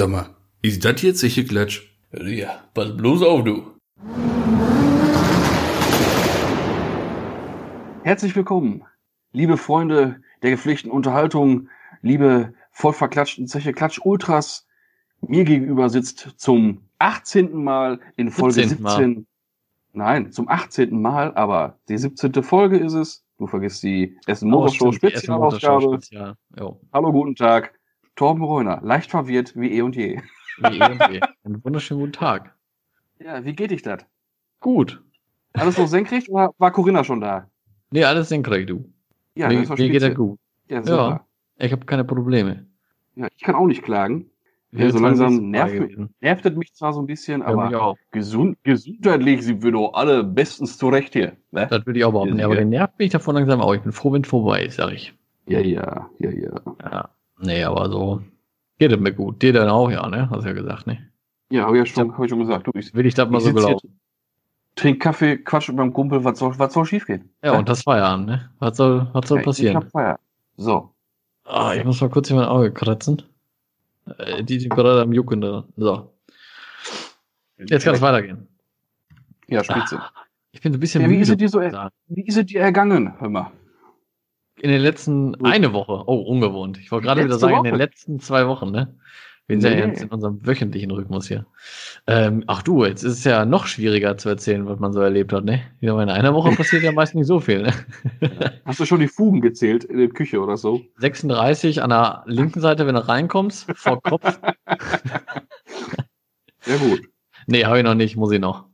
Sag mal, ist das jetzt sicher Klatsch? Ja, pass bloß auf, du. Herzlich willkommen, liebe Freunde der gepflegten Unterhaltung, liebe vollverklatschten Zeche Klatsch Ultras. Mir gegenüber sitzt zum 18. Mal in Folge 17. 17. Nein, zum 18. Mal, aber die 17. Folge ist es. Du vergisst die Essen Oh, Essen Motorshow Spezialausgabe. Hallo, guten Tag. Torben Reuner, leicht verwirrt wie eh und je. Wie eh und je. Einen wunderschönen guten Tag. Ja, wie geht dich das? Gut. Alles noch senkrecht oder war Corinna schon da? Nee, alles senkrecht, du. Ja, mir, mir geht er spitze. gut. Ja, super. Ich habe keine Probleme. Ja, ich kann auch nicht klagen. Ja, so langsam nervt, gewesen. nervt es mich zwar so ein bisschen, Ja, mich aber gesund, gesundheitlich sind wir doch alle bestens zurecht hier. Ne? Das würde ich auch behaupten. Ja, Ja, aber den nervt mich davon langsam auch. Ich bin froh, wenn es vorbei ist, sag ich. Ja, ja, ja, ja. Ja. Nee, aber so geht es mir gut. Dir dann auch, ja, ne? Hast du ja gesagt, ne? Ja, habe ich ja schon, hab ich schon gesagt. Du, ich, Will ich das mal ich so gelaufen. trink Kaffee, quatsch mit meinem Kumpel, was soll, was soll schiefgehen? Ja, und das Feierabend, ne? Was soll, was soll Ja, Ich passieren? hab Feier. So. Ah, ich muss mal kurz hier mein Auge kratzen. Äh, Die sind gerade am Jucken da. So, jetzt kann es weitergehen. Ja, spitze. Ich bin so ein bisschen Ja, wie müde. ist dir so, ich wie ist es dir ergangen? Hör mal. In den letzten, Gut. eine Woche. Oh, ungewohnt. Ich wollte gerade wieder sagen, in den Woche? letzten zwei Wochen, ne? Wir sind ja Nee. jetzt in unserem wöchentlichen Rhythmus hier. Ähm, ach du, jetzt ist es ja noch schwieriger zu erzählen, was man so erlebt hat, ne? Ja, aber in einer Woche passiert ja meist nicht so viel, ne? Hast du schon die Fugen gezählt in der Küche oder so? 36 an der linken Seite, wenn du reinkommst, vor Kopf. Ja, gut. Nee, habe ich noch nicht, muss ich noch.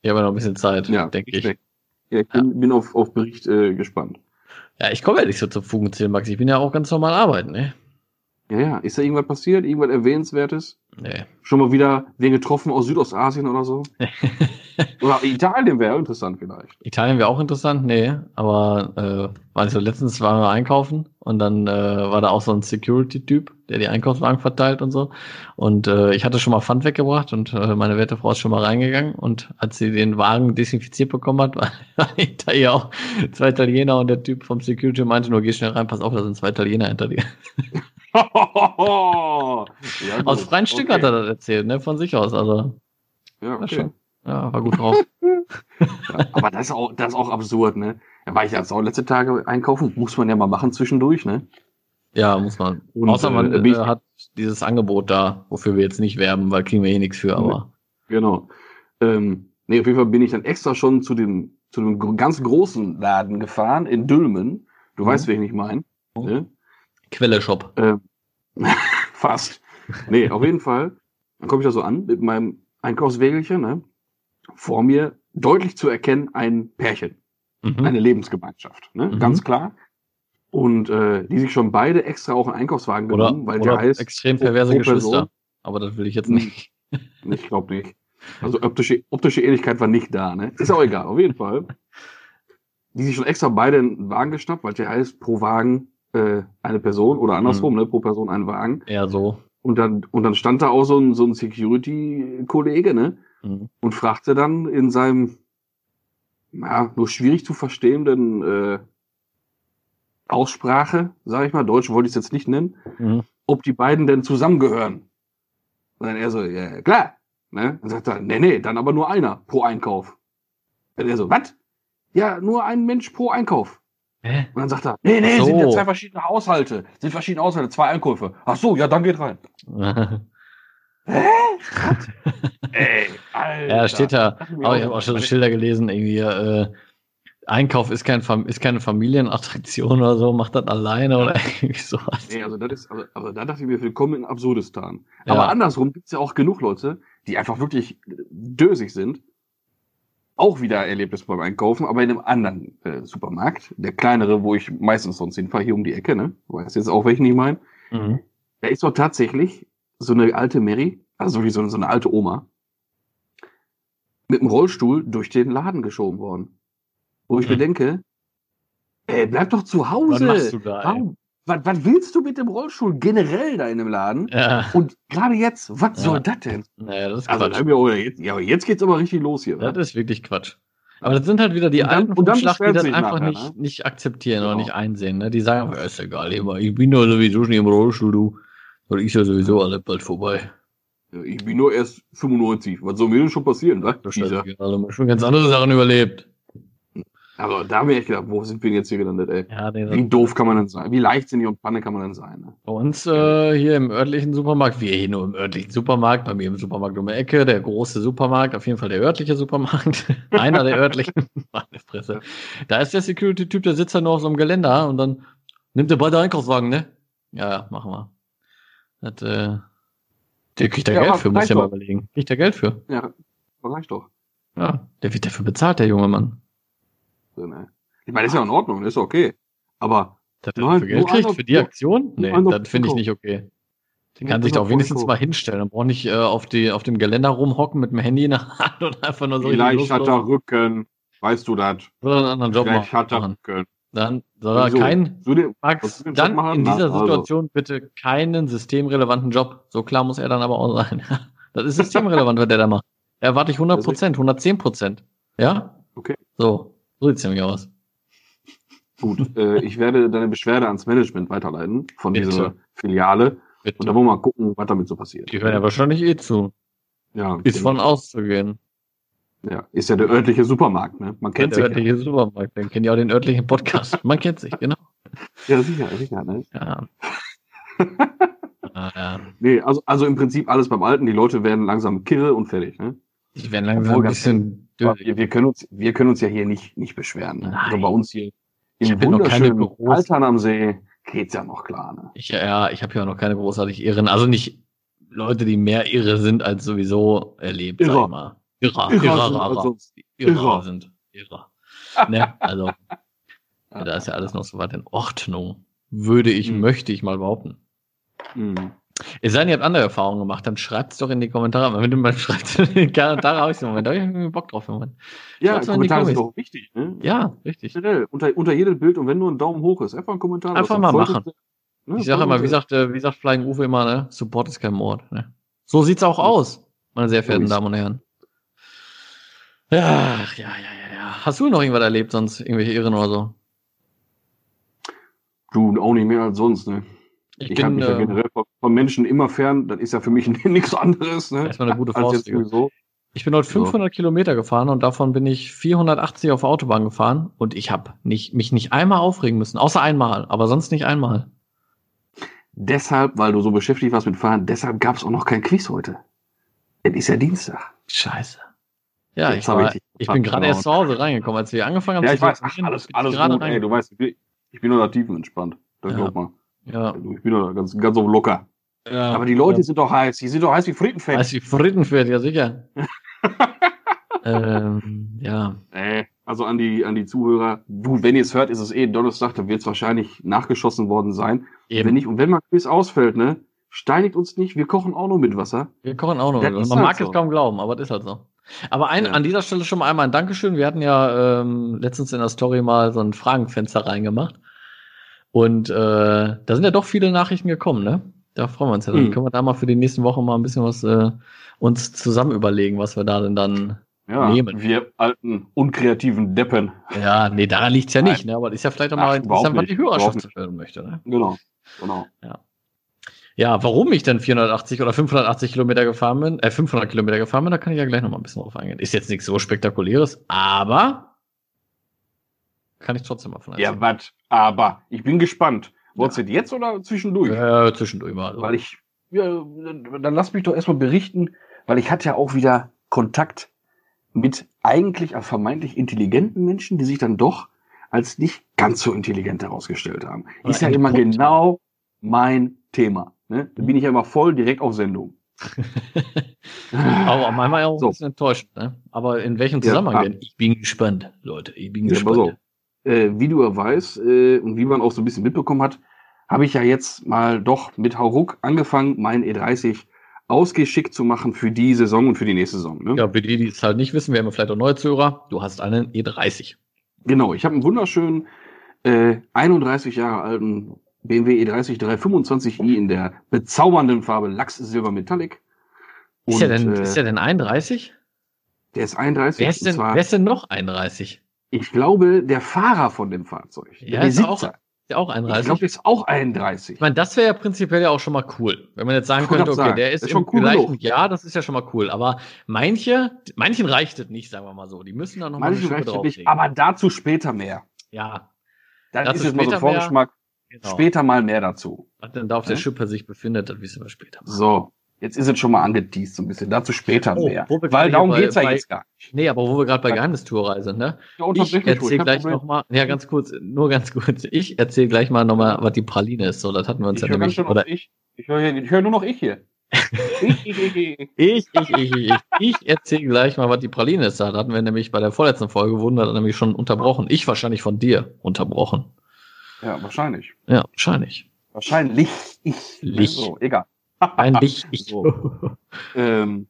Ich habe ja noch ein bisschen Zeit, Ja, denke nicht ich. schlecht. Ja, ich bin, bin auf, auf Bericht äh, gespannt. Ja, ich komme ja nicht so zum Fugenzählen, Max. Ich bin ja auch ganz normal arbeiten, ne? Ja, ja. Ist da irgendwas passiert? Irgendwas Erwähnenswertes? Nee. Schon mal wieder wen getroffen aus Südostasien oder so? oder Italien wäre interessant vielleicht. Italien wäre auch interessant, nee, aber äh, war nicht so, letztens waren wir einkaufen und dann äh, war da auch so ein Security-Typ, der die Einkaufswagen verteilt und so. Und äh, ich hatte schon mal Pfand weggebracht und äh, meine werte Frau ist schon mal reingegangen und als sie den Wagen desinfiziert bekommen hat, war hinter ihr auch zwei Italiener und der Typ vom Security meinte nur, geh schnell rein, pass auf, da sind zwei Italiener hinter dir. ja. Aus freien Stück okay. hat er das erzählt, ne, von sich aus, also Ja, war okay. schon, ja, war gut drauf. Ja, aber das ist, auch, das ist auch absurd, ne? Da war ich jetzt auch letzte Tage einkaufen, muss man ja mal machen zwischendurch, ne? Ja, muss man. Und, Außer man äh, äh, hat dieses Angebot da, wofür wir jetzt nicht werben, weil kriegen wir eh nichts für, aber. Genau. Ähm, nee, auf jeden Fall bin ich dann extra schon zu dem, zu dem ganz großen Laden gefahren in Dülmen. Du Mhm. weißt, wen ich meine. Ne? Quelle Shop. Ähm, fast. Nee, auf jeden Fall. Dann komme ich da so an mit meinem Einkaufswägelchen, ne? Vor mir deutlich zu erkennen ein Pärchen, Mhm. eine Lebensgemeinschaft, ne? Mhm. Ganz klar. Und äh, die sich schon beide extra auch einen Einkaufswagen Oder, genommen, weil der heißt extrem perverse Geschwister. Aber das will ich jetzt nicht. Ich glaube nicht. Also optische, optische Ähnlichkeit war nicht da, ne? Ist auch egal, auf jeden Fall. Die sich schon extra beide einen Wagen geschnappt, weil der heißt pro Wagen äh, eine Person oder andersrum, ne? Pro Person ein Wagen. Eher so. Und dann, und dann stand da auch so ein, so ein Security-Kollege, ne? Mhm. Und fragte dann in seinem, ja, nur schwierig zu verstehenden äh, Aussprache, sage ich mal, Deutsch wollte ich es jetzt nicht nennen, Mhm. ob die beiden denn zusammengehören. Und dann er so, ja, klar. Ne? Dann sagt er, nee, nee, dann aber nur einer pro Einkauf. Und er so, was? Ja, nur ein Mensch pro Einkauf. Hä? Und dann sagt er, nee, nee, so. sind ja zwei verschiedene Haushalte. Sind verschiedene Haushalte, zwei Einkäufe. Ach so, ja, dann geht rein. Hä? Ey, Alter. ja, steht da. Aber ich habe auch schon so Schilder gelesen, irgendwie, äh, Einkauf ist, kein Fam ist keine Familienattraktion oder so, macht das alleine oder irgendwie sowas. Nee, also das ist, also, also da dachte ich mir, willkommen in Absurdistan. Ja. Aber andersrum gibt's ja auch genug Leute, die einfach wirklich dösig sind. Auch wieder Erlebnis beim Einkaufen, aber in einem anderen äh, Supermarkt. Der kleinere, wo ich meistens sonst hinfahre, hier um die Ecke, ne? Du weißt jetzt auch, welchen ich meine. Mhm. Da ist doch tatsächlich so eine alte Mary, also wirklich so, eine- so eine alte Oma, mit dem Rollstuhl durch den Laden geschoben worden. Wo ich Hm. mir denke, ey, bleib doch zu Hause. Was machst du da? Warum, was, was willst du mit dem Rollstuhl generell da in dem Laden? Ja, Und gerade jetzt, was Ja. soll das denn? naja, das ist Also, Quatsch. ich auch- jetzt, ja, aber jetzt geht's aber richtig los hier. Das wa? ist wirklich Quatsch. Aber das sind halt wieder die Und dann- alten und dann die das einfach nachher, nicht, nicht akzeptieren Genau. oder nicht einsehen. Ne? Die sagen, ja, ist egal, ich bin doch sowieso schon im Rollstuhl, du. Das ist ja sowieso alle bald vorbei. Ja, Ich bin nur erst 95. Was soll mir denn schon passieren, wa? Das Dieser. stimmt, also schon ganz andere Sachen überlebt. Aber da habe ich echt gedacht, wo sind wir denn jetzt hier gelandet, ey? Ja, nee, Wie doof kann man denn sein? Wie leichtsinnig und Panne kann man denn sein? Ne? Bei uns äh, hier im örtlichen Supermarkt, wir hier nur im örtlichen Supermarkt, bei mir im Supermarkt um die Ecke, der große Supermarkt, auf jeden Fall der örtliche Supermarkt, einer der örtlichen, meine Fresse. Da ist der Security-Typ, der sitzt da nur auf so einem Geländer und dann nimmt er beide Einkaufswagen, ne? Ja, ja, machen wir. Das, äh, der kriegt da Ja, Geld für, muss reicht ja mal überlegen. Kriegt er Geld für? Ja, reicht doch. Ja, der wird dafür bezahlt, der junge Mann. So, ne? Ich meine, ist ja in Ordnung, ist okay. Aber er Nein, dafür Geld kriegt für die Aktion? Nee, das finde ich nicht okay. Den kann sich einer doch wenigstens mal hinstellen. Dann braucht nicht äh, auf, die, auf dem Geländer rumhocken mit dem Handy in der Hand und einfach nur so vielleicht hat er Rücken. Weißt du das? Soll er einen anderen Job Vielleicht hat er machen. Rücken. Dann soll er Wieso? kein, So den- Max, dann machen? in dieser also. Situation bitte keinen systemrelevanten Job. So klar muss er dann aber auch sein. Das ist systemrelevant, was der da macht. Da erwarte ich 100 Prozent, 110 Prozent. Ja? Okay. So, so sieht's nämlich aus. Gut, äh, ich werde deine Beschwerde ans Management weiterleiten von Bitte. dieser Filiale. Bitte. Und dann wollen wir mal gucken, was damit so passiert. Die hören ja wahrscheinlich eh zu. Ja, Ist von auszugehen. ja, ist ja der örtliche Supermarkt, ne? Man kennt der sich. Ja. örtliche Supermarkt. Dann kennt ihr auch den örtlichen Podcast. Man kennt sich, genau. ja, sicher, sicher, ne? Ja. ah, ja. Nee, also, also im Prinzip alles beim Alten. Die Leute werden langsam kirre und fertig, ne? Die werden langsam Obwohl, ein bisschen. Wir, wir, können uns, wir können uns ja hier nicht, nicht beschweren. Ne? Also bei uns hier im wunderschönen Altern am See geht's ja noch klar, ne? Ich, ja, ich habe ja noch keine großartig Irren. Also nicht Leute, die mehr irre sind als sowieso erlebt, sag Irrer. ich mal. Irrer, Irrer irrer, sind irrer, also irrer Irrer. sind irrer. ne? Also, ja, da ist ja alles noch so weit in Ordnung. Würde ich, Mhm. möchte ich mal behaupten. Mhm. Es sei denn, ihr habt andere Erfahrungen gemacht, dann schreibt's doch in die Kommentare. Wenn du mal schreibst in die Kommentare, habe ich so einen Moment, da hab ich Bock drauf. Moment. Ja, Kommentare sind doch wichtig, ne? Ja, richtig. Generell, unter, unter jedem Bild und wenn nur ein Daumen hoch ist, einfach ein Kommentar. Einfach mal machen. ne? Ich sage immer, wie sagt, äh, wie sagt Flying Uwe immer, ne? Support ist kein Mord. Ne? So sieht's auch aus, meine sehr verehrten ist- Damen und Herren. Ja, ja, ja, ja, ja. Hast du noch irgendwas erlebt, sonst irgendwelche Irren oder so? Du auch nicht mehr als sonst, ne? Ich, Ich, halte mich ja äh, generell von, Menschen immer fern. Das ist ja für mich nichts anderes, ne? erstmal eine gute sowieso. Ich bin heute So. 500 Kilometer gefahren und davon bin ich 480 auf der Autobahn gefahren und ich habe nicht, mich nicht einmal aufregen müssen, außer einmal, aber sonst nicht einmal. Deshalb, weil du so beschäftigt warst mit Fahren, deshalb gab es auch noch kein Quiz heute. Es ist ja Dienstag. Scheiße. Ja, Jetzt ich, war, ich ich bin gerade vertraut. erst zu Hause reingekommen, als wir angefangen haben Ja, ich weiß. Ach, alles, alles gut, ey, du weißt, ich bin, ich bin nur da tiefenentspannt. Das Ja. glaub mal. Ja, Du, Ich bin nur da ganz, ganz so locker. ja. Aber die Leute ja. sind doch heiß. Die sind doch heiß wie Frittenfett. Als die Frittenfett, ja sicher. ähm, ja. Äh, also an die, an die Zuhörer. Du, wenn ihr es hört, ist es eh Donnerstag, dann wird es wahrscheinlich nachgeschossen worden sein. Eben. Wenn nicht, und wenn mal Quiz ausfällt, ne, steinigt uns nicht, wir kochen auch nur mit Wasser. Wir kochen auch noch. Das Man ist mag halt es so. kaum glauben, aber das ist halt so. Aber ein, Ja. an dieser Stelle schon mal einmal ein Dankeschön. Wir hatten ja ähm, letztens in der Story mal so ein Fragenfenster reingemacht. Und äh, da sind ja doch viele Nachrichten gekommen, ne? Da freuen wir uns ja. Dann Mhm. können wir da mal für die nächsten Wochen mal ein bisschen was äh, uns zusammen überlegen, was wir da denn dann. Ja, Nehmen. wir alten, unkreativen Deppen. Ja, nee, daran liegt's ja nicht, ne? Aber das ist ja vielleicht auch mal interessant, was die Hörerschaft hören möchte, ne? Genau, genau. Ja, warum ich denn 480 oder 580 Kilometer gefahren bin, äh, 500 Kilometer gefahren bin, da kann ich ja gleich noch mal ein bisschen drauf eingehen. Ist jetzt nichts so spektakuläres, aber kann ich trotzdem mal von Ja, was? Aber ich bin gespannt. Du das jetzt oder zwischendurch? äh, zwischendurch mal. So. Weil ich, ja, dann lass mich doch erstmal berichten, weil ich hatte ja auch wieder Kontakt mit eigentlich vermeintlich intelligenten Menschen, die sich dann doch als nicht ganz so intelligent herausgestellt haben. Oder Ist ja immer entpuppt genau mein Thema. Ne? Da bin ich ja immer voll direkt auf Sendung. aber manchmal auch So. ein bisschen enttäuschend, ne? Aber in welchem Ja, Zusammenhang ah. denn? Ich bin gespannt, Leute. Ich bin Ja, gespannt. auf. Äh, wie du ja weißt äh, und wie man auch so ein bisschen mitbekommen hat, habe ich ja jetzt mal doch mit Hauruck angefangen, meinen E30 ausgeschickt zu machen für die Saison und für die nächste Saison. Ne? Ja, für die, die es halt nicht wissen, wir haben vielleicht auch neue Zuhörer. Du hast einen E30. Genau, ich habe einen wunderschönen äh, 31 Jahre alten BMW E30 325i in der bezaubernden Farbe Lachs Silber Metallic. Ist der denn, äh, ist der denn 31? der ist 31. Wer ist und denn, wer ist denn noch 31? Ich glaube, der Fahrer von dem Fahrzeug. Ja, der ist auch- der auch Ich 31? glaube, der ist auch 31. Ich meine, das wäre ja prinzipiell ja auch schon mal cool. Wenn man jetzt sagen Ich könnte, okay, sagen, der ist, ist schon cool gleichen. Jahr, das ist ja schon mal cool. Aber manche, manchen reicht es nicht, sagen wir mal so. Die müssen dann noch mal eine Manche reicht nicht, drauflegen. aber dazu später mehr. ja, Dann Dazu ist es mal so ein Vorgeschmack. genau. Später mal mehr dazu. Was denn da auf der Hm? Schippe sich befindet, das wissen wir später. So, jetzt ist es schon mal angeteased so ein bisschen. Dazu später Oh, mehr. Weil darum bei- geht's ja bei- jetzt gar nicht. Nee, aber wo wir gerade bei Geheimnistourreise sind, ne? Ja, Ich erzähle gleich Problem. noch mal, ja, ganz kurz, nur ganz kurz. Ich erzähle gleich mal noch mal, was die Praline ist. So, das hatten wir uns Ich ja nämlich, schön oder ich. Ich höre hör nur noch ich hier. ich, ich, ich, ich. Ich, ich, erzähle gleich mal, was die Praline ist. Da hatten wir nämlich bei der vorletzten Folge, wurden wir nämlich schon unterbrochen. Ich wahrscheinlich von dir unterbrochen. Ja, wahrscheinlich. Ja, wahrscheinlich. Wahrscheinlich ich. Lich. So, egal. Ein Licht. Ich. So. Ähm,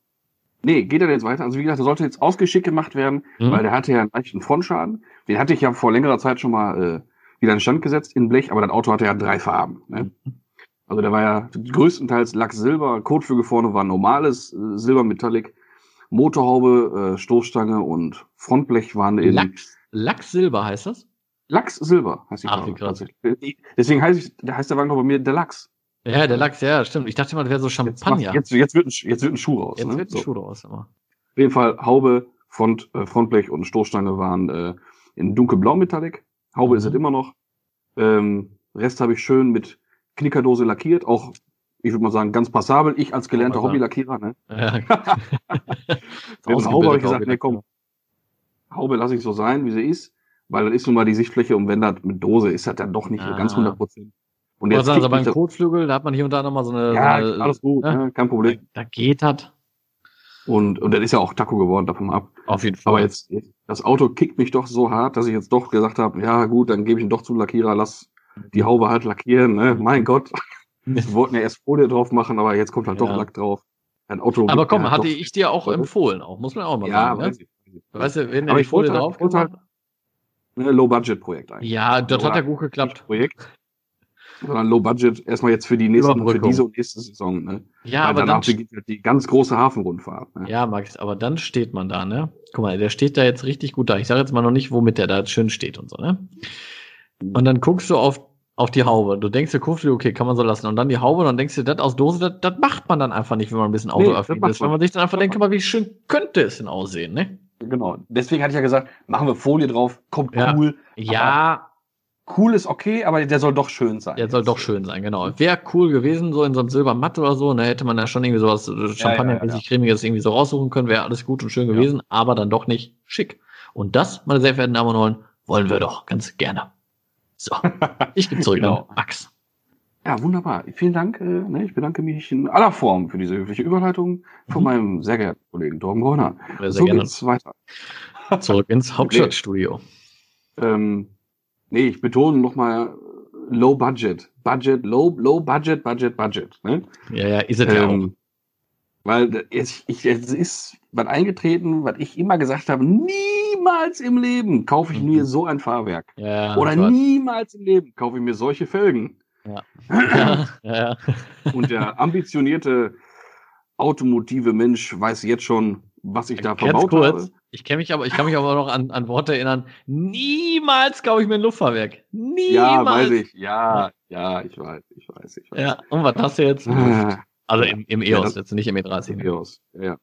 nee, geht er jetzt weiter? Also wie gesagt, er sollte jetzt ausgeschickt gemacht werden, Hm? weil der hatte ja einen leichten Frontschaden. Den hatte ich ja vor längerer Zeit schon mal äh, wieder in Stand gesetzt in Blech, aber das Auto hatte ja drei Farben. Ne? Also der war ja größtenteils Lachs-Silber, Kotflügel vorne war normales äh, Silber-Metallic, Motorhaube, äh, Stoßstange und Frontblech waren in Lachs, Lachs-Silber heißt das? Lachs-Silber, heißt die Ach, Farbe wie krass. tatsächlich. Deswegen heißt, ich, heißt der Wagen bei mir Deluxe. Ja, der Lachs, ja, stimmt. Ich dachte mal, das wäre so Jetzt, Champagner. macht- jetzt, jetzt, wird ein, jetzt wird ein Schuh raus. Jetzt ne? wird ein So. Schuh draus immer. Auf jeden Fall Haube, Front, äh, Frontblech und Stoßstange waren äh, in dunkelblau Metallic. Haube Mhm. ist es immer noch. Ähm, Rest habe ich schön mit Knickerdose lackiert. Auch, ich würde mal sagen, ganz passabel. Ich als gelernter man Hobbylackierer. Ne? Ja. Die Haube habe ich gesagt, nee, komm, Haube lasse ich so sein, wie sie ist. Weil das ist nun mal die Sichtfläche und wenn das mit Dose ist, das dann doch nicht Ah. ganz 100 Prozent. Und jetzt sagen sie kickt beim Kotflügel, da hat man hier und da nochmal so eine. ja, so eine alles gut, ne? ne? kein Problem. Da geht das. Und, und das ist ja auch Taco geworden, davon ab. Auf jeden Fall. Aber jetzt, jetzt, das Auto kickt mich doch so hart, dass ich jetzt doch gesagt habe, ja gut, dann gebe ich ihn doch zum Lackierer, lass die Haube halt lackieren, ne? Mein Gott. Wir wollten ja erst Folie drauf machen, aber jetzt kommt halt doch Ja. Lack drauf. Ein Auto. Aber komm, hatte doch- ich dir auch empfohlen, auch muss man auch mal Ja, sagen. weiß Ne? ich. Weißt du, wenn der Aber die ich Folie halt- drauf wollte halt- gemacht Ne, Low-Budget-Projekt eigentlich. Ja, das hat Oder ja gut geklappt. Projekt. Sondern Low-Budget erstmal jetzt für die nächsten, für diese und nächste Saison, ne? Ja, Weil aber danach dann, beginnt halt die ganz große Hafenrundfahrt. Ne? ja, Max, aber dann steht man da, ne? Guck mal, der steht da jetzt richtig gut da. Ich sage jetzt mal noch nicht, womit der da schön steht und so, ne? Und dann guckst du auf, auf die Haube. Du denkst dir, guckst du, okay, kann man so lassen. Und dann die Haube, und dann denkst du, das aus Dose, das, das macht man dann einfach nicht, wenn man ein bisschen Nee, autoaffin das macht ist. Weil man. man sich dann einfach denkt, guck mal, wie schön könnte es denn aussehen, ne? Genau. Deswegen hatte ich ja gesagt, machen wir Folie drauf, kommt Ja. cool. Ja, Cool ist okay, aber der soll doch schön sein. Der soll doch schön sein, genau. Wäre cool gewesen, so in so einem Silbermatt oder so, da hätte man ja schon irgendwie sowas äh, Champagnermäßig cremiges irgendwie so raussuchen können, wäre alles gut und schön Ja. gewesen, aber dann doch nicht schick. Und das, meine sehr verehrten Damen und Herren, wollen wir doch ganz gerne. So, ich gebe zurück Genau. an Max. Ja, wunderbar. Vielen Dank. Äh, ne, ich bedanke mich in aller Form für diese höfliche Überleitung von Mhm. meinem sehr geehrten Kollegen Torben Bräuner. Sehr, So gerne. geht's weiter. Zurück ins Hauptstadtstudio. Ähm, nee, ich betone nochmal Low Budget. Budget, Low, Low Budget, Budget, Budget. Ne? Ja, ja, ist es ja auch. Ähm, weil es, ich, es ist was eingetreten, was ich immer gesagt habe, niemals im Leben kaufe ich Mhm. mir so ein Fahrwerk. Ja, Oder weiß. niemals im Leben kaufe ich mir solche Felgen. Ja, ja. Und der ambitionierte automotive Mensch weiß jetzt schon, was ich da Ganz verbaut kurz, habe. Ich kenne mich aber, ich kann mich aber noch an, an Worte erinnern. Niemals kaufe ich mir ein Luftfahrwerk. Niemals. Ja, weiß ich. Ja, ja, ich weiß, ich weiß, ich weiß. Ja, und was hast du jetzt? Also im, im Ja, EOS, das- jetzt nicht im E30. ne? EOS. Ja, ja.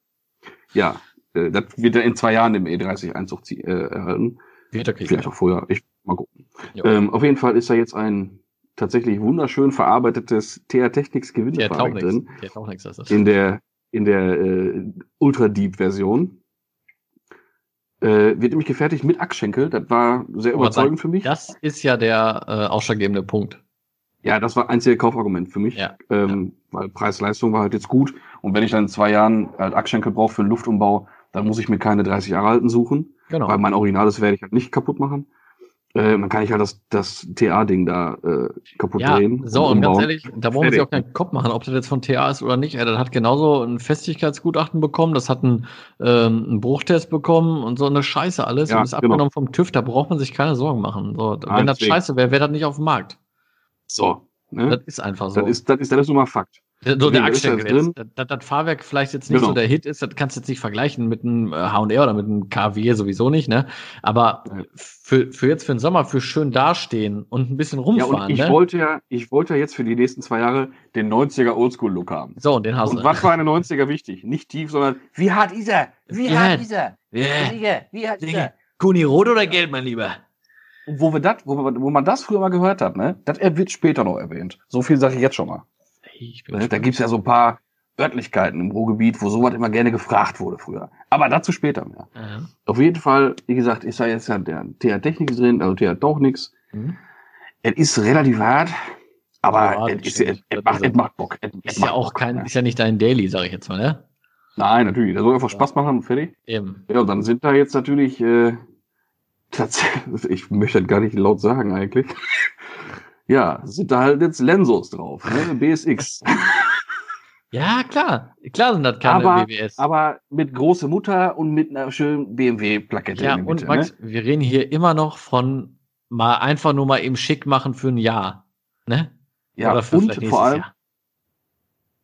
ja äh, das wird er in zwei Jahren im E30 Einzug äh, erhalten. Wird er kriegen. Vielleicht auch vorher. Ich mal gucken. Ähm, auf jeden Fall ist da jetzt ein tatsächlich wunderschön verarbeitetes TR Technics Der Gewinnfahrwerk drin. Der das ist. In der, in der äh, Ultra Deep Version. Äh, wird nämlich gefertigt mit Achsschenkel. Das war sehr überzeugend für mich. Das ist ja der äh, ausschlaggebende Punkt. Ja, das war einzige Kaufargument für mich. Ja. Ähm, Weil Preis-Leistung war halt jetzt gut. Und wenn ich dann in zwei Jahren halt Achsschenkel brauche für einen Luftumbau, dann muss ich mir keine 30 Jahre alten suchen. Genau. Weil mein Originales werde ich halt nicht kaputt machen. Äh, dann kann ich halt das, das TA-Ding da äh, kaputt Ja, drehen. so, und ganz umbauen. ehrlich, da brauchen wir sich auch keinen Kopf machen, ob das jetzt von TA ist oder nicht. Das hat genauso ein Festigkeitsgutachten bekommen, das hat einen, ähm, einen Bruchtest bekommen und so eine Scheiße alles Ja, und ist genau. abgenommen vom TÜV, da braucht man sich keine Sorgen machen. So, wenn das deswegen. scheiße wäre, wäre das nicht auf dem Markt. So. Ne? Das ist einfach so. Das ist, das ist, das ist nun mal Fakt. So der er jetzt. Das, das, Fahrwerk vielleicht jetzt nicht Genau. so der Hit ist, das kannst du jetzt nicht vergleichen mit einem äh, H&R oder mit einem KW sowieso nicht, ne? Aber Ja. für, für jetzt für den Sommer, für schön dastehen und ein bisschen Ja, rumfahren, und ich ne? wollte ja, ich wollte ja jetzt für die nächsten zwei Jahre den 90er Oldschool-Look haben. So, und den hast Und du. was war in den 90er wichtig? Nicht tief, sondern wie hart ist er? Wie Ja. hart ist er? Yeah. Wie hart ist er? Kuni rot oder gelb, mein Lieber? Und wo wir das, wo, wir- wo man das früher mal gehört hat, ne, das wird später noch erwähnt. So viel sage ich jetzt schon mal. Ich bin Ne? Da gespannt. gibt's ja so ein paar Örtlichkeiten im Ruhrgebiet, wo sowas immer gerne gefragt wurde früher. Aber dazu später mehr. Ja. Auf jeden Fall, wie gesagt, ist da jetzt ja der TH Technik drin, also TH doch nix. Mhm. Es ist relativ hart, aber Ja, es, ist, es, es, macht, es macht Bock. Es, es Ist ja auch Bock, kein, ne? ist ja nicht dein Daily, sag ich jetzt mal, ne? Nein, natürlich. Der soll einfach Spaß machen und fertig. Eben. Ja, und dann sind da jetzt natürlich, äh, tatsächlich, ich möchte das gar nicht laut sagen eigentlich. Ja, sind da halt jetzt Lensos drauf, ne? BSX. Ja, klar. Klar sind das keine aber, BWS. aber mit große Mutter und mit einer schönen BMW-Plakette ja, in der und Mitte, Max, ne? wir reden hier immer noch von mal einfach nur mal eben schick machen für ein Jahr. Ne? Ja, Oder für und vor allem,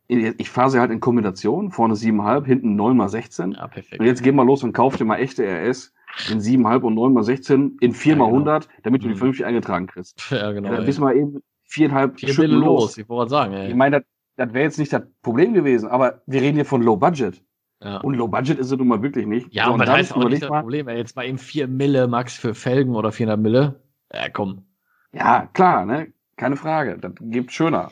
Jahr. ich fahre sie halt in Kombination, vorne 7,5, hinten 9x16. Ja, perfekt. Und jetzt geh mal los und kauf dir mal echte RS in 7,5 und 9x16 in 4x100, Ja, genau. damit du die Mhm. vernünftig eingetragen kriegst. ja, genau. Ja, dann bist du mal eben viereinhalb Vier Bille los. los, ich wollte sagen, ey. Ich meine, das, das wäre jetzt nicht das Problem gewesen, aber wir reden hier von Low Budget. ja. Und Low Budget ist es nun mal wirklich nicht. ja, So, und das heißt auch nicht das mal, Problem, ey. Jetzt mal eben 4 Mille Max für Felgen oder 400 Mille. Ja, komm. Ja, klar, ne? Keine Frage. Das gibt schöner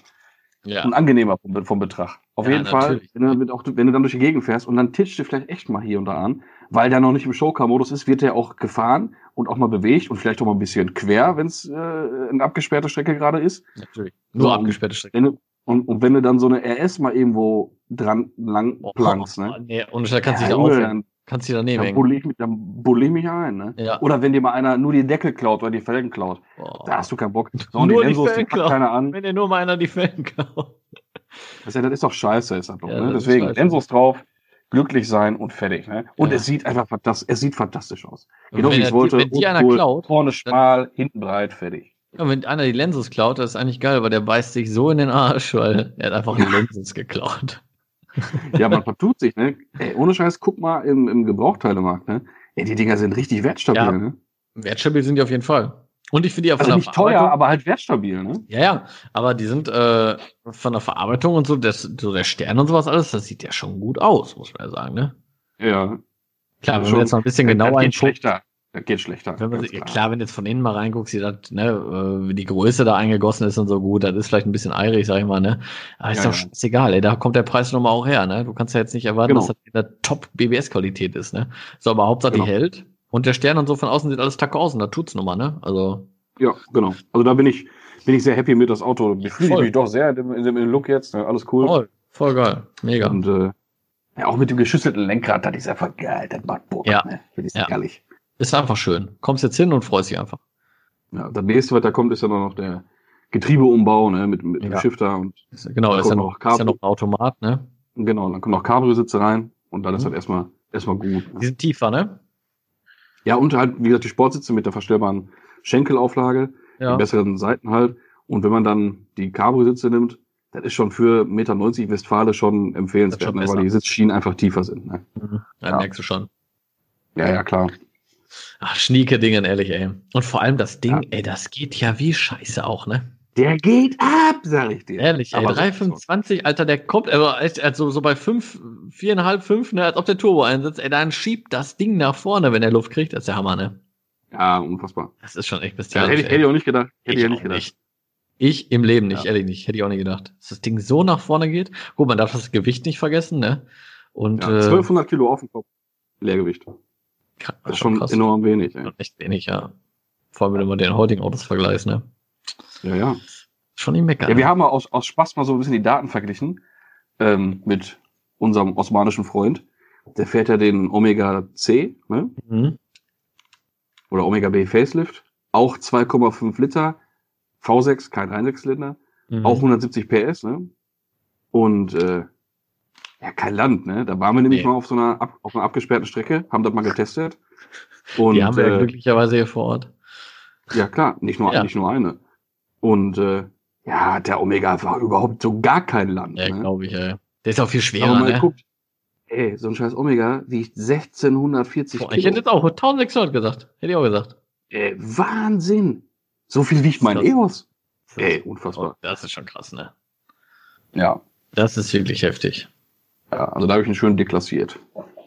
Ja. und angenehmer vom, vom Betrag. Auf Ja, jeden Fall, natürlich. wenn du, auch, wenn du dann durch die Gegend fährst und dann titscht du vielleicht echt mal hier und da an, weil der noch nicht im Showcar-Modus ist, wird der auch gefahren und auch mal bewegt und vielleicht auch mal ein bisschen quer, wenn es äh, eine abgesperrte Strecke gerade ist. Natürlich. Nur So, abgesperrte Strecke. Du, und, und wenn du dann so eine RS mal irgendwo dran lang Oh, plankst, oh, ne? nee, und da kannst du Ja, dich da aufhängen. dann, Kannst du dich daneben dann bulle ich, mich- dann bulle ich mich ein, ne? Ja. Oder wenn dir mal einer nur die Deckel klaut oder die Felgen klaut, Boah. da hast du keinen Bock. So, und Nur die Lensos, die Felgen klauen. keiner an. Wenn dir nur mal einer die Felgen kauft. Das ist, ja, das ist doch scheiße, ist das doch, Ja, ne? Deswegen. Lensos drauf, glücklich sein und fertig, ne? Und Ja. es sieht einfach fantastisch, es sieht fantastisch aus. Genau wenn wie ich wollte. wenn die einer klaut, Vorne schmal, hinten breit, fertig. Ja, wenn einer die Lenses klaut, das ist eigentlich geil, weil der beißt sich so in den Arsch, weil er hat einfach die Lenses geklaut. Ja, man vertut sich, ne? Ey, ohne Scheiß, guck mal im, im Gebrauchteilemarkt, ne? Ey, die Dinger sind richtig wertstabil, Ja. ne? Wertstabil sind die auf jeden Fall. Und ich finde die auch von Also der nicht teuer, aber halt wertstabil, ne? Ja, ja, aber die sind äh, von der Verarbeitung und so, das, so der Stern und sowas alles, das sieht ja schon gut aus, muss man ja sagen, ne? Ja. Klar, wenn Schon. wir jetzt noch ein bisschen das genauer schlechter. Das geht schlechter. wenn man, ja, klar, wenn du jetzt von innen mal reinguckst, sieht das, ne, äh, wie die Größe da eingegossen ist und so gut, das ist vielleicht ein bisschen eirig, sag ich mal, ne? Aber ist Ja, doch ja. scheißegal, ey, da kommt der Preis nochmal auch her, ne? Du kannst ja jetzt nicht erwarten, Genau. dass das in der Top-BBS-Qualität ist, ne? So, aber Hauptsache Genau. die hält. Und der Stern und so von außen sieht alles tacke aus und da tut's nun mal, ne? Also, Ja, genau. Also da bin ich, bin ich sehr happy mit das Auto. Ich fühle mich doch sehr in dem, in dem Look jetzt. Ne? Alles cool. voll, voll geil. Mega. Und äh, ja, auch mit dem geschüsselten Lenkrad, das ist einfach geil. Das macht Bock. Ja. Ne? Das ist Ja. ehrlich. Ist einfach schön. Kommst jetzt hin und freust dich einfach. Ja, das nächste, was da kommt, ist dann noch der Getriebeumbau ne? mit, mit dem Ja. Shifter. Und Ist, genau, ist ja, noch, noch ist ja Cabrio. noch ein Automat, ne? genau, dann kommen noch Cabrio-Sitze rein. Und dann ist Mhm. das erstmal, erstmal gut. Die sind tiefer, ne? Ja, und halt, wie gesagt, die Sportsitze mit der verstellbaren Schenkelauflage. Ja. die besseren Seiten halt. Und wenn man dann die Cabrio-Sitze nimmt, das ist schon für 1,90 Meter Westfale schon empfehlenswert, schon ne, weil die Sitzschienen einfach tiefer sind. Ne? Mhm. Ja, Ja. merkst du schon. Ja, ja, klar. Ach, schnieke Dingen, ehrlich, ey. Und vor allem das Ding, Ja. ey, das geht ja wie Scheiße auch, ne? Der geht ab, sag ich dir. Ehrlich, ey, Aber so- 325, Alter, der kommt, aber echt, also so bei 5, 4,5, 5, ne, als ob der Turbo einsetzt, ey, dann schiebt das Ding nach vorne, wenn er Luft kriegt, das ist der Hammer, ne? Ja, unfassbar. Das ist schon echt Ja, bestialisch. hätte, ich- hätte ich auch nicht gedacht. Hätte ich, ja auch nicht gedacht. Ich im Leben nicht, Ja. ehrlich nicht. Hätte ich auch nicht gedacht. Dass das Ding so nach vorne geht. Gut, man darf das Gewicht nicht vergessen, ne? Und Ja, äh, 1200 Kilo auf dem Kopf. Leergewicht. krass, Das ist schon krass. enorm wenig. Ey. Echt wenig, ja. Vor allem, wenn du mal den heutigen Autos vergleichst, ne? Ja, ja. Schon nicht meckern. Ja, wir haben mal aus, aus Spaß mal so ein bisschen die Daten verglichen ähm, mit unserem osmanischen Freund. Der fährt ja den Omega C, ne? mhm. oder Omega B Facelift, auch 2,5 Liter, V6, kein Reinsechszylinder, Mhm. auch 170 PS, ne? Und äh, ja, kein Land, ne? Da waren wir nämlich Nee. mal auf so einer, ab, auf einer abgesperrten Strecke, haben das mal getestet. Und Die haben wir ja äh, glücklicherweise hier vor Ort. ja klar, nicht nur, Ja. nicht nur eine. Und äh, Ja, der Omega war überhaupt so gar kein Land. Ja, ne? glaube ich, ey. Der ist auch viel Aber schwerer, mal ne? guckt, ey, so ein scheiß Omega wiegt 1640 Boah, Kilo. ich hätte jetzt auch 1600 gesagt. Hätte ich auch gesagt. ey, Wahnsinn. So viel wiegt mein. EOS. Ey, unfassbar. oh, Das ist schon krass, ne? Ja. Das ist wirklich heftig. ja also da habe ich ihn schön deklassiert.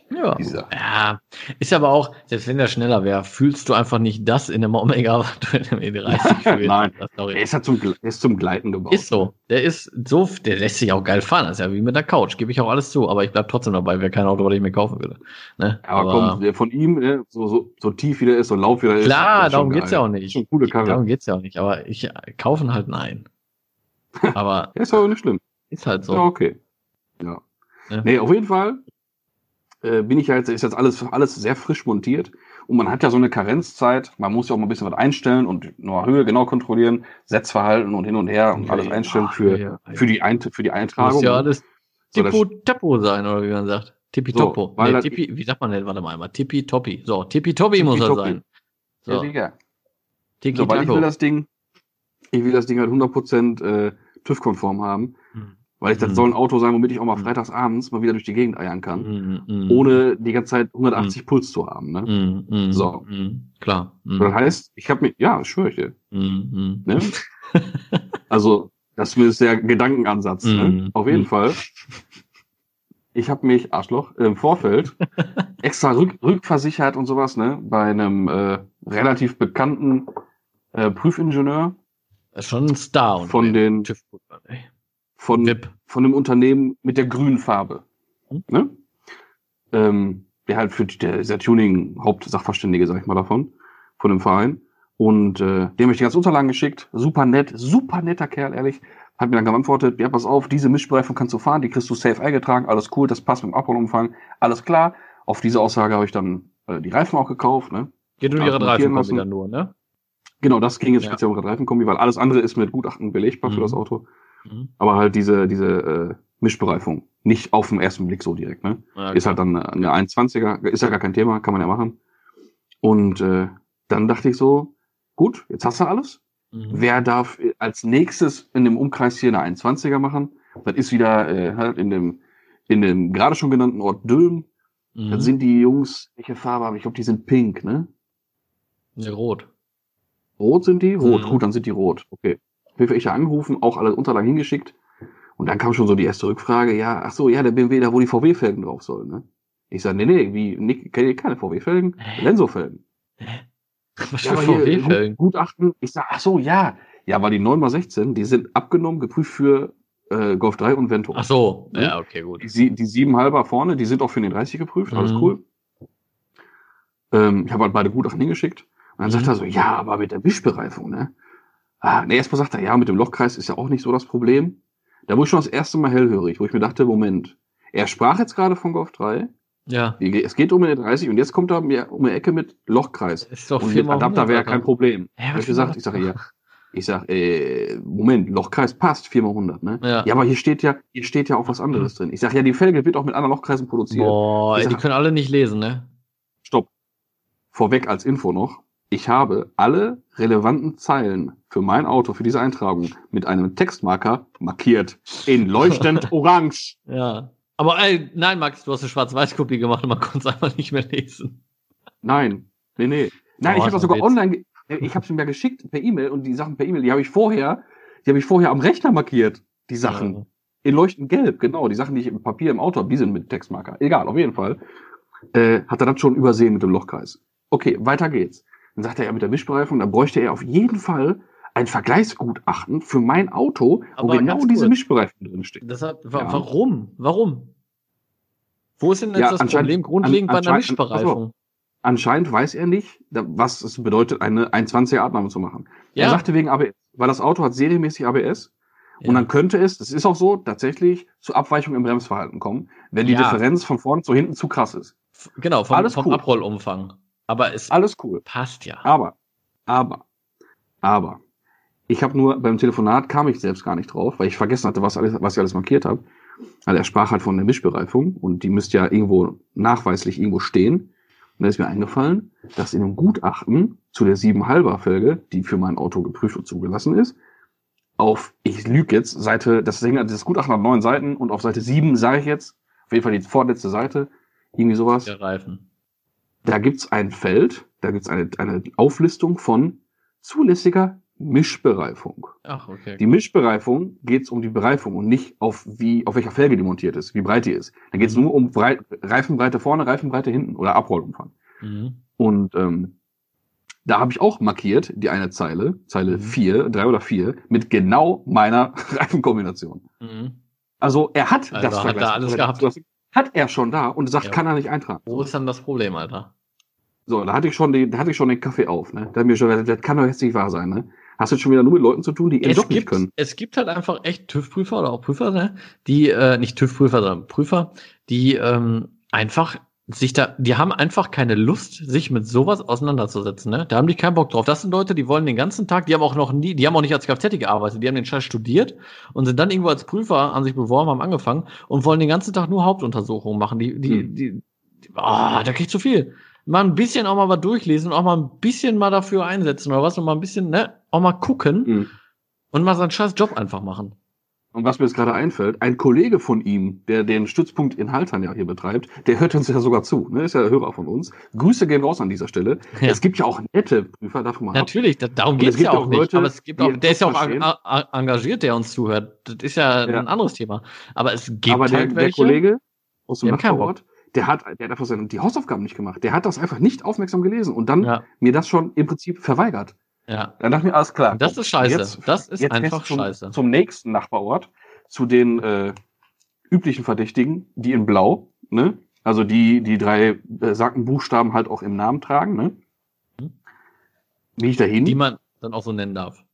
Ja. Ja, ist aber auch, selbst wenn der schneller wäre, fühlst du einfach nicht das in einem Omega, was du in einem E30 fühlst. Nein. Das glaub ich. Er ist halt zum, er ist zum Gleiten gebaut. Ist so. Der ist so, der lässt sich auch geil fahren. Das ist ja wie mit der Couch. Gebe ich auch alles zu. Aber ich bleib trotzdem dabei. Wäre kein Auto, was ich mir kaufen würde. Ne? Aber, komm, der von ihm, ne, so, so, so tief wie der ist, so laut wie der ist. klar, der darum geht's geil. ja auch nicht. Schon coole Karre. Darum geht's ja auch nicht. Aber ich äh, kaufen halt nein. Aber Ja, ist aber nicht schlimm. ist halt Ja, so. okay. Ja. Ja. Nee, auf jeden Fall äh, bin ich halt, ist jetzt alles, alles sehr frisch montiert. Und man hat ja so eine Karenzzeit. Man muss ja auch mal ein bisschen was einstellen und nur Höhe genau kontrollieren, Setzverhalten und hin und her und alles einstellen für, Ja, ja. für, die, Ein für die Eintragung. Muss ja alles So, das- Tippo Tappo sein, oder wie man sagt. Tippi So, nee, Tippi, wie sagt man denn? Warte mal einmal. Tippi Toppi. So, Tippi Toppi muss er Tippitoppi. sein. Ja, So, Digga. Tiki So, weil ich will das Ding, ich will das Ding halt 100% äh, TÜV-konform haben. Weil ich, das Mhm. soll ein Auto sein, womit ich auch mal Mhm. freitags abends mal wieder durch die Gegend eiern kann. Mm, mm, Ohne die ganze Zeit 180 Puls zu haben. Ne? So. klar. Das heißt, ich habe mir, ja, schwöre ich dir. Ne? also, das ist der Gedankenansatz. Ne? Mhm. Auf jeden Mhm. Fall. Ich habe mich, Arschloch, im Vorfeld extra rück, rückversichert und sowas, ne, bei einem äh, relativ bekannten äh, Prüfingenieur Das ist schon ein Star. Und von den TÜV ey. Von, von dem Unternehmen mit der grünen Farbe. Hm? Ne? Ähm, der halt für der, der Tuning Hauptsachverständige, sag ich mal davon, von dem Verein. Und äh, dem habe ich die ganzen Unterlagen geschickt. Super nett, super netter Kerl, ehrlich. Hat mir dann geantwortet, ja, pass auf, diese Mischbereifung kannst du fahren, die kriegst du safe eingetragen, alles cool, das passt mit dem Abholumfang, alles klar. Auf diese Aussage habe ich dann äh, die Reifen auch gekauft, ne? Geht nur ihre markieren Reifen kommen lassen. wieder nur, ne? Genau, das ging jetzt Ja. speziell um Reifenkombi, weil alles andere ist mit Gutachten belegbar für Mhm. das Auto. Mhm. Aber halt diese, diese äh, Mischbereifung. Nicht auf den ersten Blick so direkt, ne? Ja, ist halt dann eine 1,20er, ist ja gar kein Thema, kann man ja machen. Und äh, dann dachte ich so, gut, jetzt hast du alles. Mhm. Wer darf als nächstes in dem Umkreis hier eine 1,20er machen? Das ist wieder äh, halt in dem, in dem gerade schon genannten Ort Dülm. Mhm. Dann sind die Jungs, welche Farbe haben? Ich glaube, die sind pink, ne? ja, rot. Rot sind die? Rot, Mhm. gut, dann sind die rot. Okay. Ich ja angerufen, auch alle Unterlagen hingeschickt. Und dann kam schon so die erste Rückfrage, ja, ach so, ja, der BMW, da wo die VW-Felgen drauf sollen, ne? Ich sag, nee, nee, wie, nee, keine VW-Felgen, Hä? Lenso-Felgen. Was Ja, für VW-Felgen? Gut- Gutachten. Ich sag, ach so, ja. Ja, weil die 9x16, die sind abgenommen, geprüft für äh, Golf 3 und Vento. Ach so. Ne? Ja, okay, gut. Die, die 7,5er vorne, die sind auch für den 30 geprüft, alles Mhm. cool. Ähm, ich habe halt beide Gutachten hingeschickt. Und dann Mhm. sagt er so, ja, aber mit der Mischbereifung, ne? Ah, ne, erstmal sagt er, ja, mit dem Lochkreis ist ja auch nicht so das Problem. Da wurde ich schon das erste Mal hellhörig, wo ich mir dachte, Moment, er sprach jetzt gerade von Golf 3, Ja. es geht um den 30 und jetzt kommt er mir um die Ecke mit Lochkreis. Ist doch viermal Adapter 100, wäre kein Problem. Ja, Hab ich gesagt, ich sage ja. Ich sag, äh, Moment, Lochkreis passt, 4x100, ne? Ja. Ja, aber hier steht ja, hier steht ja auch was anderes drin. Ich sag, ja, die Felge wird auch mit anderen Lochkreisen produziert. Boah, Ich ey, die sag- können alle nicht lesen, ne? Stopp. Vorweg als Info noch. Ich habe alle relevanten Zeilen für mein Auto, für diese Eintragung mit einem Textmarker markiert. In leuchtend orange. Ja. Aber ey, nein, Max, du hast eine Schwarz-Weiß-Kopie gemacht und man konnte es einfach nicht mehr lesen. Nein, nee, nee. Nein, Oh, ich habe das sogar Witz. online, ge- ich habe es mir geschickt per E-Mail und die Sachen per E-Mail, die habe ich vorher, die habe ich vorher am Rechner markiert, die Sachen. Ja. In leuchtend gelb, genau. Die Sachen, die ich im Papier im Auto habe, die sind mit Textmarker. Egal, auf jeden Fall. Äh, hat er das schon übersehen mit dem Lochkreis. Okay, weiter geht's. Dann sagt er ja mit der Mischbereifung, dann bräuchte er auf jeden Fall ein Vergleichsgutachten für mein Auto, wo Aber genau ganz diese. Mischbereifung drin steht. Deshalb, wa Ja. warum? Warum? Wo ist denn jetzt Ja, das Problem grundlegend an- bei einer Mischbereifung? Anscheinend weiß er nicht, was es bedeutet, eine 120er Abnahme zu machen. Er Ja. sagte wegen ABS, weil das Auto hat serienmäßig ABS Ja. und dann könnte es, das ist auch so, tatsächlich zu Abweichungen im Bremsverhalten kommen, wenn die Ja. Differenz von vorne zu hinten zu krass ist. Genau, vom, Alles vom cool. Abrollumfang. Aber es Alles cool. passt ja. Aber, aber, aber, ich habe nur beim Telefonat kam ich selbst gar nicht drauf, weil ich vergessen hatte, was, alles, was ich alles markiert habe. Also er sprach halt von der Mischbereifung und die müsste ja irgendwo nachweislich irgendwo stehen. Und da ist mir eingefallen, dass in dem Gutachten zu der 7,5er Felge, die für mein Auto geprüft und zugelassen ist, auf, ich lüge jetzt, Seite, das Ding, das Gutachten hat neun Seiten und auf Seite sieben sage ich jetzt, auf jeden Fall die vorletzte Seite, irgendwie sowas. Der Reifen. Da gibt's ein Feld, da gibt's eine, eine Auflistung von zulässiger Mischbereifung. Ach, okay. Die Mischbereifung geht's um die Bereifung und nicht auf wie, auf welcher Felge die montiert ist, wie breit die ist. Da geht's Mhm. nur um Brei Reifenbreite vorne, Reifenbreite hinten oder Abrollumfang. Mhm. Und ähm, da habe ich auch markiert, die eine Zeile, Zeile Mhm. vier, drei oder vier, mit genau meiner Reifenkombination. Mhm. Also er hat Also das hat er Vergleich- alles oder gehabt. das Hat er schon da und sagt, Ja. kann er nicht eintragen. Wo ist dann das Problem, Alter? So, da hatte ich schon den, da hatte ich schon den Kaffee auf, ne? Da hat mir schon, gesagt, das kann doch jetzt nicht wahr sein, ne? Hast du jetzt schon wieder nur mit Leuten zu tun, die ihren Es Job nicht gibt, können? es gibt halt einfach echt TÜV-Prüfer oder auch Prüfer, ne? die, äh, nicht TÜV-Prüfer, sondern Prüfer, die ähm, einfach sich da, die haben einfach keine Lust, sich mit sowas auseinanderzusetzen, ne? Da haben die keinen Bock drauf. Das sind Leute, die wollen den ganzen Tag, die haben auch noch nie, die haben auch nicht als Kfz gearbeitet, die haben den Scheiß studiert und sind dann irgendwo als Prüfer an sich beworben, haben angefangen und wollen den ganzen Tag nur Hauptuntersuchungen machen. Die, die, Hm. die, die ah, da kriegt zu viel. Mal ein bisschen auch mal was durchlesen und auch mal ein bisschen mal dafür einsetzen oder was und mal ein bisschen, ne, auch mal gucken Mhm. und mal seinen scheiß Job einfach machen. Und was mir jetzt gerade einfällt, ein Kollege von ihm, der den Stützpunkt in Haltern ja hier betreibt, der hört uns ja sogar zu, ne? Ist ja Hörer von uns. Grüße gehen raus an dieser Stelle. Ja. Es gibt ja auch nette Prüfer, davon mal ab. Natürlich, da, darum Und geht's es gibt ja auch auch nicht. Leute, aber es gibt auch, der ist ja auch verstehen. engagiert, der uns zuhört. Das ist ja, Ja. ein anderes Thema. Aber es gibt Aber der, halt der welche. Kollege aus dem Nachbarort, der hat, der hat einfach seine, die Hausaufgaben nicht gemacht. Der hat das einfach nicht aufmerksam gelesen und dann ja, mir das schon im Prinzip verweigert. ja. Dann dachte ich mir, alles klar. Das ist scheiße. Jetzt, das ist jetzt einfach zum, scheiße. Zum nächsten Nachbarort, zu den äh, üblichen Verdächtigen, die in Blau, ne? Also die, die drei besagten Buchstaben halt auch im Namen tragen, ne? Mhm. Bin ich dahin? Die man dann auch so nennen darf.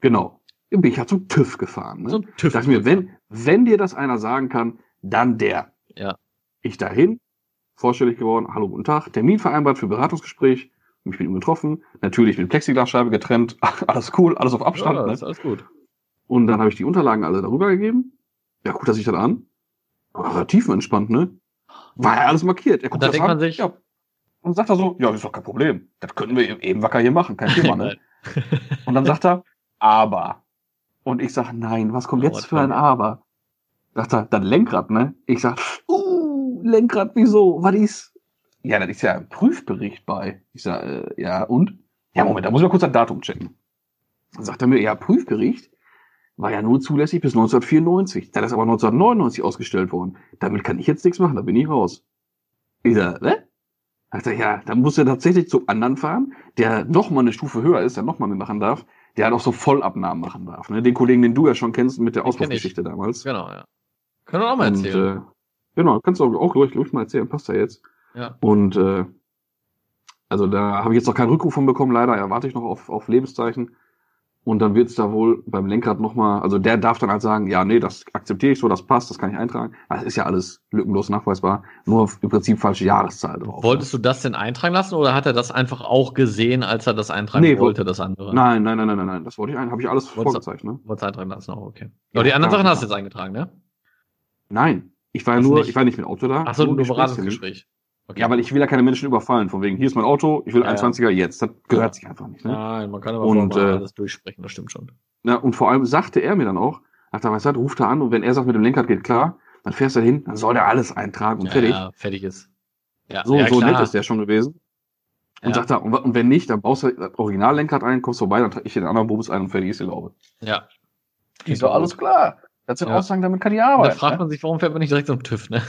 genau. Bin ich ja zum TÜV gefahren. Ne? Ein TÜV. Dachte mir, wenn, wenn dir das einer sagen kann, dann der. Ja. Ich dahin, vorstellig geworden, hallo, guten Tag, Termin vereinbart für Beratungsgespräch, mich mit ihm getroffen, natürlich mit Plexiglasscheibe getrennt, alles cool, alles auf Abstand. ja, ne? alles gut. Und dann habe ich die Unterlagen alle darüber gegeben. Ja, guckt er sich das an. War tiefenentspannt, ne? War ja alles markiert. Er guckt da das denkt an. man sich- ja. Und sagt er so, ja, ist doch kein Problem. Das können wir eben wacker hier machen, kein Thema, ne? Und dann sagt er, aber. Und ich sag, nein, was kommt Oh, jetzt für ein? Aber? Sagt er, dann Lenkrad, ne? Ich sag, uh, Lenkrad, wieso? Was ist? Ja, das ist ja ein Prüfbericht bei. Ich sag, äh, ja, und? Ja, Moment, da muss ich mal kurz das Datum checken. Dann sagt er mir, ja, Prüfbericht war ja nur zulässig bis 1994. Das ist aber 1999 ausgestellt worden. Damit kann ich jetzt nichts machen, da bin ich raus. Ich sag, ne? Sagt er, ja, dann muss er tatsächlich zum anderen fahren, der noch mal eine Stufe höher ist, der noch mal mitmachen darf, der halt auch so Vollabnahmen machen darf. Ne? Den Kollegen, den du ja schon kennst mit der Auspuffgeschichte damals. Genau, ja. Können wir auch mal Und, erzählen. äh, genau, kannst du auch, auch ruhig, ruhig mal erzählen, passt ja jetzt. ja. Und äh, also da habe ich jetzt noch keinen Rückruf von bekommen, leider erwarte ich noch auf, auf Lebenszeichen. Und dann wird es da wohl beim Lenkrad nochmal, also der darf dann halt sagen, ja, nee, das akzeptiere ich so, das passt, das kann ich eintragen. Das ist ja alles lückenlos nachweisbar, nur im Prinzip falsche Jahreszahl drauf. Wolltest du das denn eintragen lassen oder hat er das einfach auch gesehen, als er das eintragen Nee, wollte, das andere? Nein, nein, nein, nein, nein, nein, das wollte ich ein, habe ich alles Wolltest vorgezeichnet. Ne? Wolltest du eintragen lassen, auch okay. Ja, Aber die anderen Sachen hast du jetzt eingetragen, ne? Nein, ich war ja Was nur, nicht? ich war nicht mit Auto da. Achso, nur. Beratungsgespräch. Okay. Ja, weil ich will ja keine Menschen überfallen, von wegen, hier ist mein Auto, ich will Ja, ein ja. 20er jetzt. Das gehört Ja. sich einfach nicht. Ne? Nein, man kann aber Und, vorher mal äh, alles durchsprechen, das stimmt schon. Ja, und vor allem sagte er mir dann auch, sagt er, weißt du, was, ruft er an und wenn er sagt, mit dem Lenkrad geht klar, dann fährst du hin, dann soll der alles eintragen und Ja, fertig. ja, fertig ist. Ja, So, ja, so klar. nett ist der schon gewesen. Und Ja. sagt er, und, und wenn nicht, dann baust du das Originallenkrad ein, kommst vorbei, dann trage ich den anderen Bums ein und fertig ist die Laube. Ja. Ist doch alles klar. Das sind Ja. Aussagen, damit kann ich Und da arbeiten. fragt ne? man sich, warum fährt man nicht direkt zum TÜV, ne?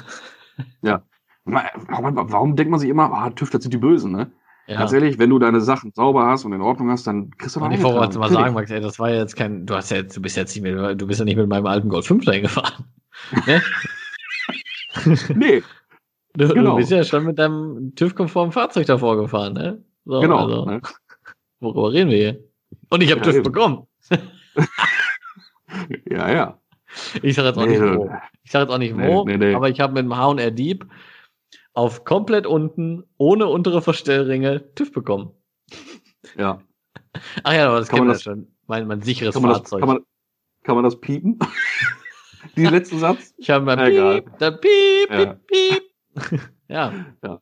Ma- Warum, warum denkt man sich immer, ah, TÜV, das sind die Bösen, ne? Ja. Ganz ehrlich, wenn du deine Sachen sauber hast und in Ordnung hast, dann kriegst du ich eingetragen. wollte mal sagen, Max, ey, das war ja jetzt kein, du hast ja jetzt, du bist jetzt nicht mehr, du bist ja nicht mit meinem alten Golf 5 dahin gefahren. Ne? Nee, Du, Genau. du bist ja schon mit deinem TÜV-konformen Fahrzeug davor gefahren, ne? So, genau. Also, Ne? worüber reden wir hier? Und ich habe Ja, TÜV eben. bekommen. Ja, ja. Ich sage jetzt auch Nee, nicht wo. Ich sage jetzt auch nicht wo, nee, nee. aber ich habe mit dem H&R Dieb auf komplett unten, ohne untere Verstellringe, TÜV bekommen. ja. Ach ja, aber das Kann man das- schon. Mein, mein sicheres Kann man, das, Fahrzeug. kann, man, kann man das piepen? Diesen letzten Satz? ich habe beim Egal. Piep, da Piep, Ja. Piep, Piep. ja. Ja.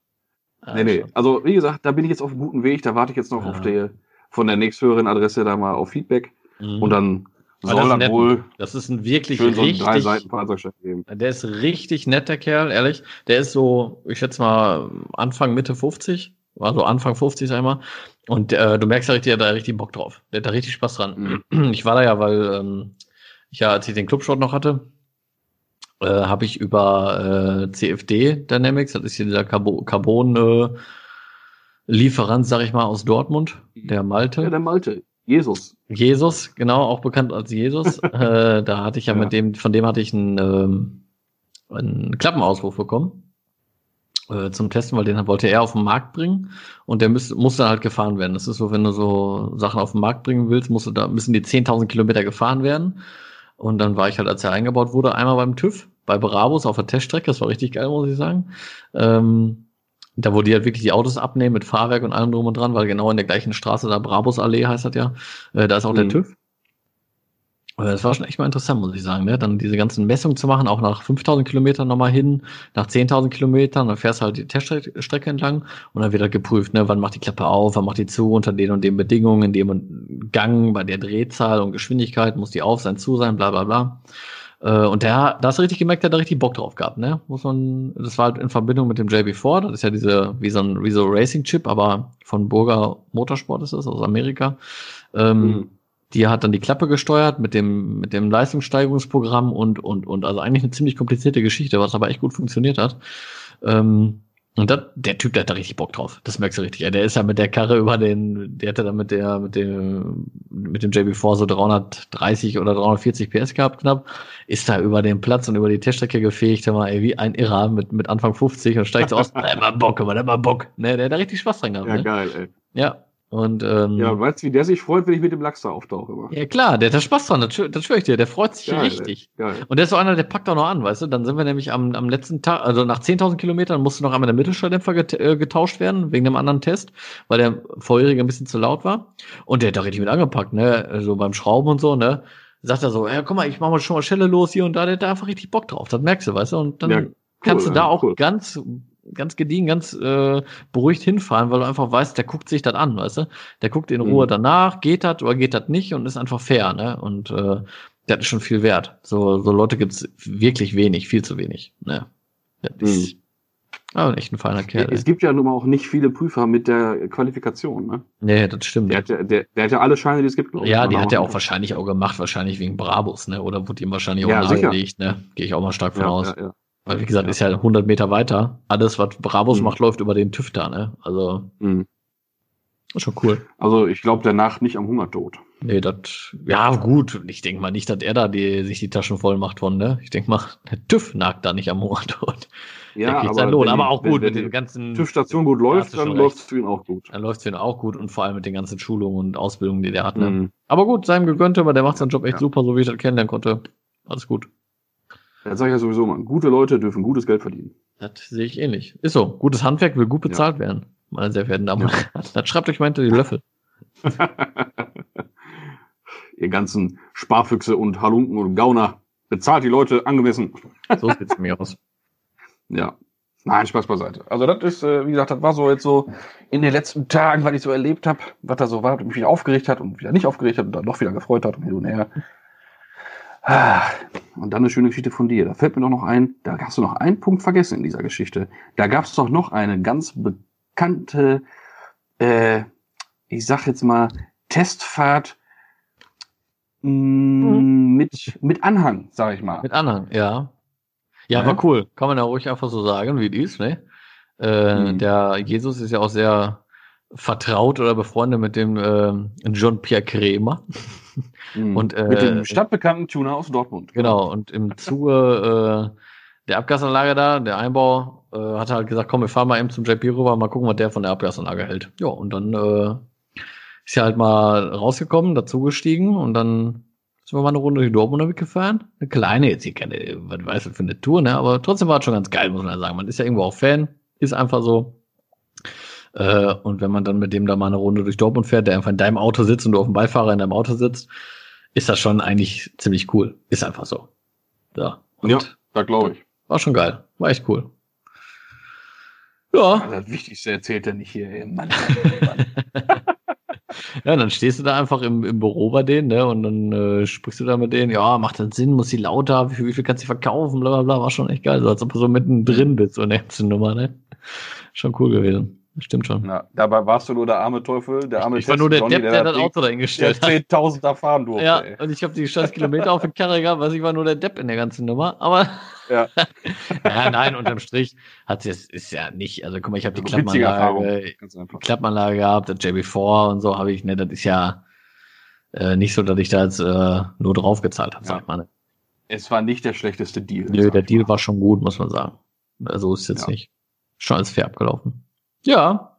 Ah, nee, nee. schon. Also, wie gesagt, da bin ich jetzt auf einem guten Weg. Da warte ich jetzt noch Ja. auf die, von der nächsthöheren Adresse da mal auf Feedback. Mhm. Und dann Das Soll ist dann nett. wohl Das ist ein wirklich schön so drei richtig, Seiten Fahrzeugschein geben. der ist richtig netter Kerl, ehrlich. Der ist so, ich schätze mal, Anfang, Mitte 50. War so Anfang 50, sag ich mal. Und äh, du merkst ja richtig, der hat da richtig Bock drauf. Der hat da richtig Spaß dran. Ich war da ja, weil ähm, ich ja, als ich den Clubshot noch hatte, äh, habe ich über äh, CFD Dynamics, das ist hier dieser Carbo Carbon äh, Lieferant, sag ich mal, aus Dortmund, der Malte. Ja, der Malte. Jesus. Jesus, genau, auch bekannt als Jesus. äh, da hatte ich ja, Ja. mit dem, von dem hatte ich einen, ähm, einen Klappenauswurf bekommen äh, zum Testen, weil den wollte er auf den Markt bringen und der müsste, musste halt gefahren werden. Das ist so, wenn du so Sachen auf den Markt bringen willst, musst du da, müssen die 10.000 Kilometer gefahren werden. Und dann war ich halt, als er eingebaut wurde, einmal beim TÜV, bei Brabus auf der Teststrecke. Das war richtig geil, muss ich sagen. Ähm, da wo die halt wirklich die Autos abnehmen mit Fahrwerk und allem drum und dran, weil genau in der gleichen Straße, da Brabus Allee heißt das ja, äh, da ist auch der Mhm. TÜV. Äh, Das war schon echt mal interessant, muss ich sagen. Ne? Dann diese ganzen Messungen zu machen, auch nach 5000 Kilometern nochmal hin, nach 10.000 Kilometern, dann fährst du halt die Teststrecke entlang und dann wird halt geprüft, ne? wann macht die Klappe auf, wann macht die zu, unter den und den Bedingungen, in dem und Gang, bei der Drehzahl und Geschwindigkeit, muss die auf sein, zu sein, bla bla bla. Äh, Und der, da hast du richtig gemerkt, der hat da richtig Bock drauf gehabt, ne? Muss man, das war halt in Verbindung mit dem JB4, das ist ja diese, wie so ein, wie so Racing-Chip, aber von Burger Motorsport ist das, aus Amerika. Ähm, Mhm. die hat dann die Klappe gesteuert mit dem, mit dem Leistungssteigerungsprogramm und, und, und. Also eigentlich eine ziemlich komplizierte Geschichte, was aber echt gut funktioniert hat. Ähm, und das, der Typ, der hat da richtig Bock drauf. Das merkst du richtig. Ja, der ist ja mit der Karre über den, der hatte da mit der, mit dem, mit dem JB4 so 330 oder 340 PS gehabt knapp. Ist da über den Platz und über die Teststrecke gefegt, mal, ey, wie ein Irrer mit, mit Anfang 50 und steigt so aus. Der hat mal Bock, aber der hat mal Bock. Ne, der hat da richtig Spaß dran gehabt. Ja, ne? geil, ey. Ja. Und, ähm, Ja, weißt du, wie der sich freut, wenn ich mit dem Lachs da auftauche? Immer? ja klar, der hat da Spaß dran, das, schwör- das schwöre ich dir, der freut sich Geil, richtig. Geil. Und der ist so einer, der packt auch noch an, weißt du? Dann sind wir nämlich am, am letzten Tag, also nach 10.000 Kilometern musste noch einmal der Mittelschalldämpfer äh, getauscht werden, wegen einem anderen Test, weil der vorherige ein bisschen zu laut war. Und der hat da richtig mit angepackt, ne? So beim Schrauben und so, ne? Sagt er so, ja, guck mal, ich mach mal schon mal Schelle los hier und da, der hat da einfach richtig Bock drauf. Das merkst du, weißt du? Und dann Ja, kannst du cool, da ja, auch cool. ganz, ganz gediegen, ganz äh, beruhigt hinfahren, weil du einfach weißt, der guckt sich das an, weißt du? Der guckt in Ruhe Mhm. danach, geht das oder geht das nicht und ist einfach fair, ne? Und äh, das ist schon viel wert. So, so Leute gibt's wirklich wenig, viel zu wenig. Ne? Das ist aber echt ein feiner Kerl. Es ey. gibt ja nun mal auch nicht viele Prüfer mit der Qualifikation, ne? Nee, das stimmt. Der hat ja, der, der hat ja alle Scheine, die es gibt, glaube ich. ja, die hat er auch wahrscheinlich auch gemacht, wahrscheinlich wegen Brabus, ne? Oder wurde ihm wahrscheinlich auch Ja, nahegelegt, ne? Gehe ich auch mal stark von Ja, aus. ja, ja. Weil, wie gesagt, Ja. ist ja 100 Meter weiter. Alles, was Brabus Mhm. macht, läuft über den TÜV da, ne? Also, Mhm. ist schon cool. Also ich glaube, danach nicht am Hungertod. Nee, das, ja, gut. Ich denke mal nicht, dass er da die, sich die Taschen voll macht von, ne? Ich denke mal, der TÜV nagt da nicht am Motortod. Ja, der kriegt seinen Lohn. Aber auch wenn- gut wenn mit den die ganzen. TÜV-Station gut läuft, dann läuft es für ihn auch gut. Dann läuft's für ihn auch gut und vor allem mit den ganzen Schulungen und Ausbildungen, die der hat, ne? Mhm. Aber gut, seinem gegönnt, aber der macht seinen Job echt Ja. super, so wie ich das kennenlernen konnte. Alles gut. Das sage ich ja sowieso mal. Gute Leute dürfen gutes Geld verdienen. Das sehe ich ähnlich. Ist so. Gutes Handwerk will gut bezahlt werden, meine sehr verehrten Damen und Herren. Das schreibt euch mal hinter die Löffel. Ihr ganzen Sparfüchse und Halunken und Gauner. Bezahlt die Leute angemessen. So sieht's mir aus. Ja. Nein, Spaß beiseite. Also das ist, äh, wie gesagt, das war so jetzt so in den letzten Tagen, was ich so erlebt habe, was da so war, was mich wieder aufgeregt hat und wieder nicht aufgeregt hat und dann doch wieder gefreut hat und hin und her. Und dann eine schöne Geschichte von dir. Da fällt mir doch noch ein, da hast du noch einen Punkt vergessen in dieser Geschichte. Da gab es doch noch eine ganz bekannte, äh, ich sag jetzt mal, Testfahrt mh, mit, mit Anhang, sag ich mal. Mit Anhang, ja. Ja, Ja. war cool. Kann man ja ruhig einfach so sagen, wie die ist, ne? Äh, Mhm. Der Jesus ist ja auch sehr vertraut oder befreundet mit dem ähm, John-Pierre Kremer. Mhm. Und, äh, mit dem stadtbekannten Tuner aus Dortmund. Genau, und im Zuge äh, der Abgasanlage da, der Einbau, äh, hat er halt gesagt, komm, wir fahren mal eben zum JP rüber, mal gucken, was der von der Abgasanlage hält. Ja, und dann äh, ist er halt mal rausgekommen, dazugestiegen und dann sind wir mal eine Runde durch Dortmunder mitgefahren. Eine kleine, jetzt hier keine, was weiß ich, für eine Tour, ne? Aber trotzdem war es schon ganz geil, muss man ja sagen. Man ist ja irgendwo auch Fan, ist einfach so. Äh, und wenn man dann mit dem da mal eine Runde durch Dortmund fährt, der einfach in deinem Auto sitzt und du auf dem Beifahrer in deinem Auto sitzt, ist das schon eigentlich ziemlich cool. Ist einfach so. Ja. Und Ja, da glaube ich. war schon geil. War echt cool. Ja. Das Wichtigste erzählt er nicht hier. Ey. Mann, Ja, dann stehst du da einfach im, im Büro bei denen, ne? Und dann äh, sprichst du da mit denen, ja, macht das Sinn, muss sie lauter, wie viel, wie viel kannst du verkaufen, bla bla bla, war schon echt geil, so als ob du so mittendrin bist, so eine ganze Nummer, ne? Schon cool gewesen. Stimmt schon. Na, dabei warst du nur der arme Teufel, der arme ich war nur der Johnny, Depp, der, das Ding- Auto dahingestellt der hat. 10.000 da fahren durfte. Ja, ey. und ich habe die scheiß Kilometer auf den Karre gehabt, was ich war nur der Depp in der ganzen Nummer, aber Ja. ja, nein, unterm Strich hat es ist ja nicht, also guck mal, ich habe die Also witzige Erfahrung. Klappanlage, einfach. Klappanlage gehabt, das JB4 und so habe ich, ne, das ist ja äh, nicht so, dass ich da jetzt äh, nur drauf gezahlt habe, Ja. sag ich mal. Ne? Es war nicht der schlechteste Deal. Nö, der ich Deal war schon gut, muss man sagen. Also ist jetzt Ja. nicht schon alles fair abgelaufen. Ja.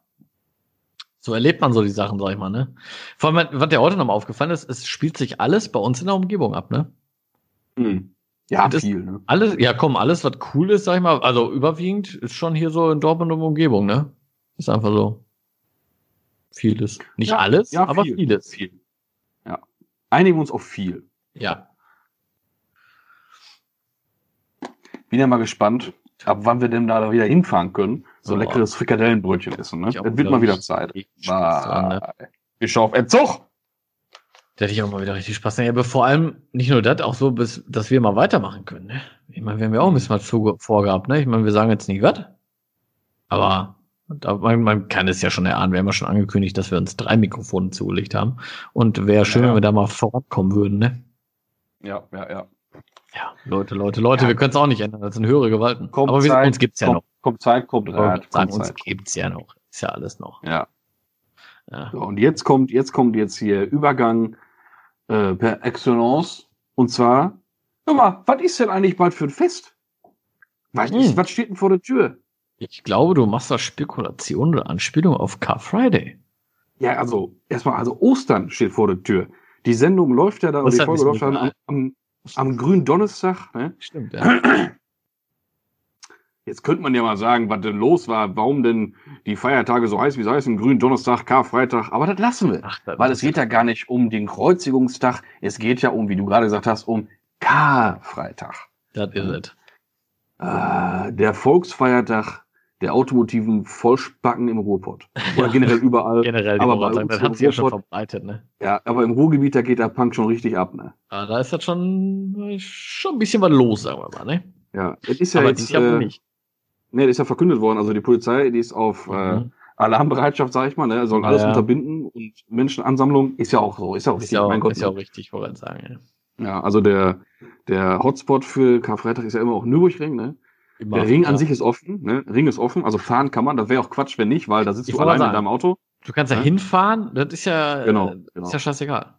So erlebt man so die Sachen, sag ich mal, ne? Vor allem, was dir heute nochmal aufgefallen ist, es spielt sich alles bei uns in der Umgebung ab, ne? Hm. Ja, Das- viel, ne? Alles, ja komm, alles, was cool ist, sag ich mal, also überwiegend ist schon hier so in Dortmund und Umgebung, ne? Ist einfach so. Vieles. Nicht Ja, alles, ja, aber viel. vieles. Viel. Ja. Einigen uns auf viel. Ja. Bin ja mal gespannt, ab wann wir denn da wieder hinfahren können. So leckeres Frikadellenbrötchen essen, ne? Auch, Das wird mal wieder Zeit. dran, ne? Ich schau auf Entzug! Da hätte ich auch mal wieder richtig Spaß. Ja, aber vor allem nicht nur das, auch so, bis, dass wir mal weitermachen können. Ne? Ich meine, wir haben ja auch ein bisschen was vor- vorgehabt. Ne? Ich meine, wir sagen jetzt nicht was, aber da, man, man kann es ja schon erahnen. Wir haben ja schon angekündigt, dass wir uns drei Mikrofone zugelegt haben. Und wäre schön, Ja. wenn wir da mal vorankommen würden. Ne? Ja, ja, ja. Ja, Leute, Leute, Leute, Ja. wir können es auch nicht ändern. Das sind höhere Gewalten. Kommt aber wir, Zeit, uns gibt's ja kommt, noch. Kommt Zeit, kommt Rat, kommt uns Zeit. gibt's ja noch. Ist ja alles noch. Ja. Ja. So, und jetzt kommt, jetzt kommt jetzt hier Übergang äh, per Excellence. Und zwar, hör mal, was ist denn eigentlich bald für ein Fest? Was, ist, Hm. was steht denn vor der Tür? Ich glaube, du machst da Spekulation oder Anspielung auf Car Friday. Ja, also, erstmal, also Ostern steht vor der Tür. Die Sendung läuft ja da, und die Ostern Folge ist läuft dann am, egal. am, am grünen Donnerstag, ne? Stimmt, ja. Jetzt könnte man ja mal sagen, was denn los war, warum denn die Feiertage so heiß wie sie heißen, grünen Donnerstag, Karfreitag, aber das lassen wir. Ach, das Weil es geht ja gar nicht um den Kreuzigungstag, es geht ja um, wie du gerade gesagt hast, um Karfreitag. Das ist es. Äh, der Volksfeiertag der automotiven Vollspacken im Ruhrpott. Oder generell überall. Generell, Aber bei uns das hat im sich ja schon verbreitet, ne? Ja, aber im Ruhrgebiet, da geht der Punk schon richtig ab, ne? Aber da ist das schon, schon ein bisschen was los, sagen wir mal, ne? Ja, es ist ja aber jetzt, äh, nicht. nee, das ist ja verkündet worden. Also die Polizei, die ist auf äh, Mhm. Alarmbereitschaft, sag ich mal, ne? Sollen Ja, alles ja. unterbinden und Menschenansammlung ist ja auch so, ist ja auch Ist richtig, ja auch, mein Gott. ist ja auch richtig, wollte ich sagen, ja. Ja, also der, der Hotspot für Karfreitag ist ja immer auch Nürburgring, ne? Immer, Der Ring ja. an sich ist offen, ne? Ring ist offen, also fahren kann man, das wäre auch Quatsch, wenn nicht, weil da sitzt Ich du alleine in sagen. deinem Auto. Du kannst ja Ne? hinfahren, das ist ja, Genau, äh, genau. ist ja scheißegal.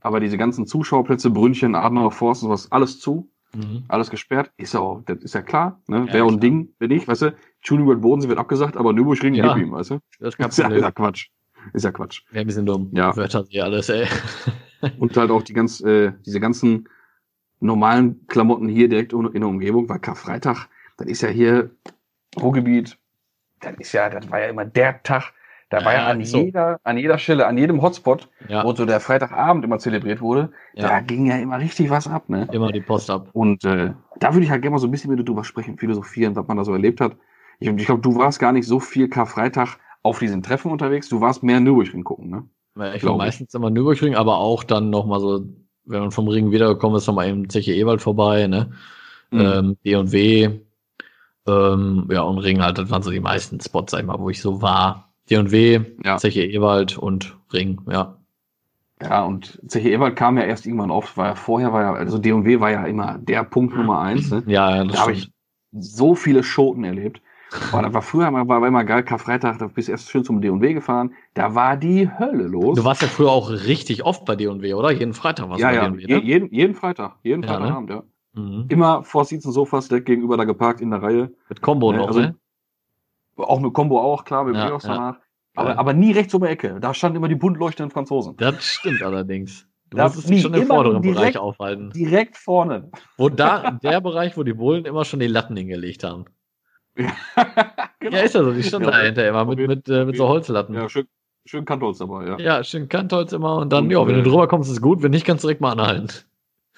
Aber diese ganzen Zuschauerplätze, Brünnchen, Adenauer Forst und was, alles zu, Mhm. alles gesperrt, ist ja auch, das ist ja klar, ne? Ja, Wäre auch ein Ding, wenn nicht, weißt du, Schulenburg Bodensee wird abgesagt, aber Nürburgring Ja. gib ihm, weißt du? Das ist kein Ist ja, ist ja Quatsch. Ist ja Quatsch. Wäre ein bisschen dumm. Ja. Wörter sie alles, ey. Und halt auch die ganz, äh, diese ganzen normalen Klamotten hier direkt in der Umgebung, weil Karfreitag, das ist ja hier Ruhrgebiet, das ist ja, das war ja immer der Tag, da war ja, Ja, an so. jeder, an jeder Stelle, an jedem Hotspot, Ja, wo so der Freitagabend immer zelebriert wurde, da ja. ging ja immer richtig was ab, ne? Immer die Post ab. Und äh, da würde ich halt gerne mal so ein bisschen mit dir drüber sprechen, philosophieren, was man da so erlebt hat. Ich, ich glaube, du warst gar nicht so viel Karfreitag auf diesen Treffen unterwegs, du warst mehr Nürburgring gucken, ne? Ja, Ich war meistens immer Nürburgring, aber auch dann noch mal so, wenn man vom Ring wiedergekommen ist, noch mal eben Zeche Ewald vorbei, ne? Mhm. Ähm, D&W, ähm, ja, und Ring halt, das waren so die meisten Spots, sag ich mal, wo ich so war. D&W, Ja. Zeche Ewald und Ring, ja. Ja, und Zeche Ewald kam ja erst irgendwann auf, weil vorher war ja, also D&W war ja immer der Punkt Nummer eins, ne? Ja, ja, das Da habe ich so viele Schoten erlebt. Aber das war früher mal, war immer geil, Karfreitag, da bist du erst schön zum D&W gefahren, da war die Hölle los. Du warst ja früher auch richtig oft bei D&W, oder? Jeden Freitag warst ja, du bei ja, D&W, ne? jeden, jeden Freitag, jeden Ja, ne? Freitagabend, ja. Mhm. Immer vor Sitzen Sofas, direkt gegenüber da geparkt in der Reihe. Mit Combo Ne, noch, also- ne? Auch mit Combo auch, klar, mit Ja, Georgs ja. danach. Aber, Ja. aber nie rechts um die Ecke. Da standen immer die bunt leuchtenden Franzosen. Das stimmt allerdings. Du Da musstest dich schon im vorderen direkt- Bereich aufhalten. Direkt vorne. Wo da, der Bereich, wo die Bullen immer schon die Latten hingelegt haben. genau. Ja, ist ja so, die standen Ja, dahinter immer mit, mit, äh, mit so Holzlatten. Ja, Ja, schön, schön Kantholz dabei, ja. schön Kantholz immer und dann, Und, ja, wenn äh, du drüber kommst, ist gut, wenn nicht, kannst du direkt mal anhalten.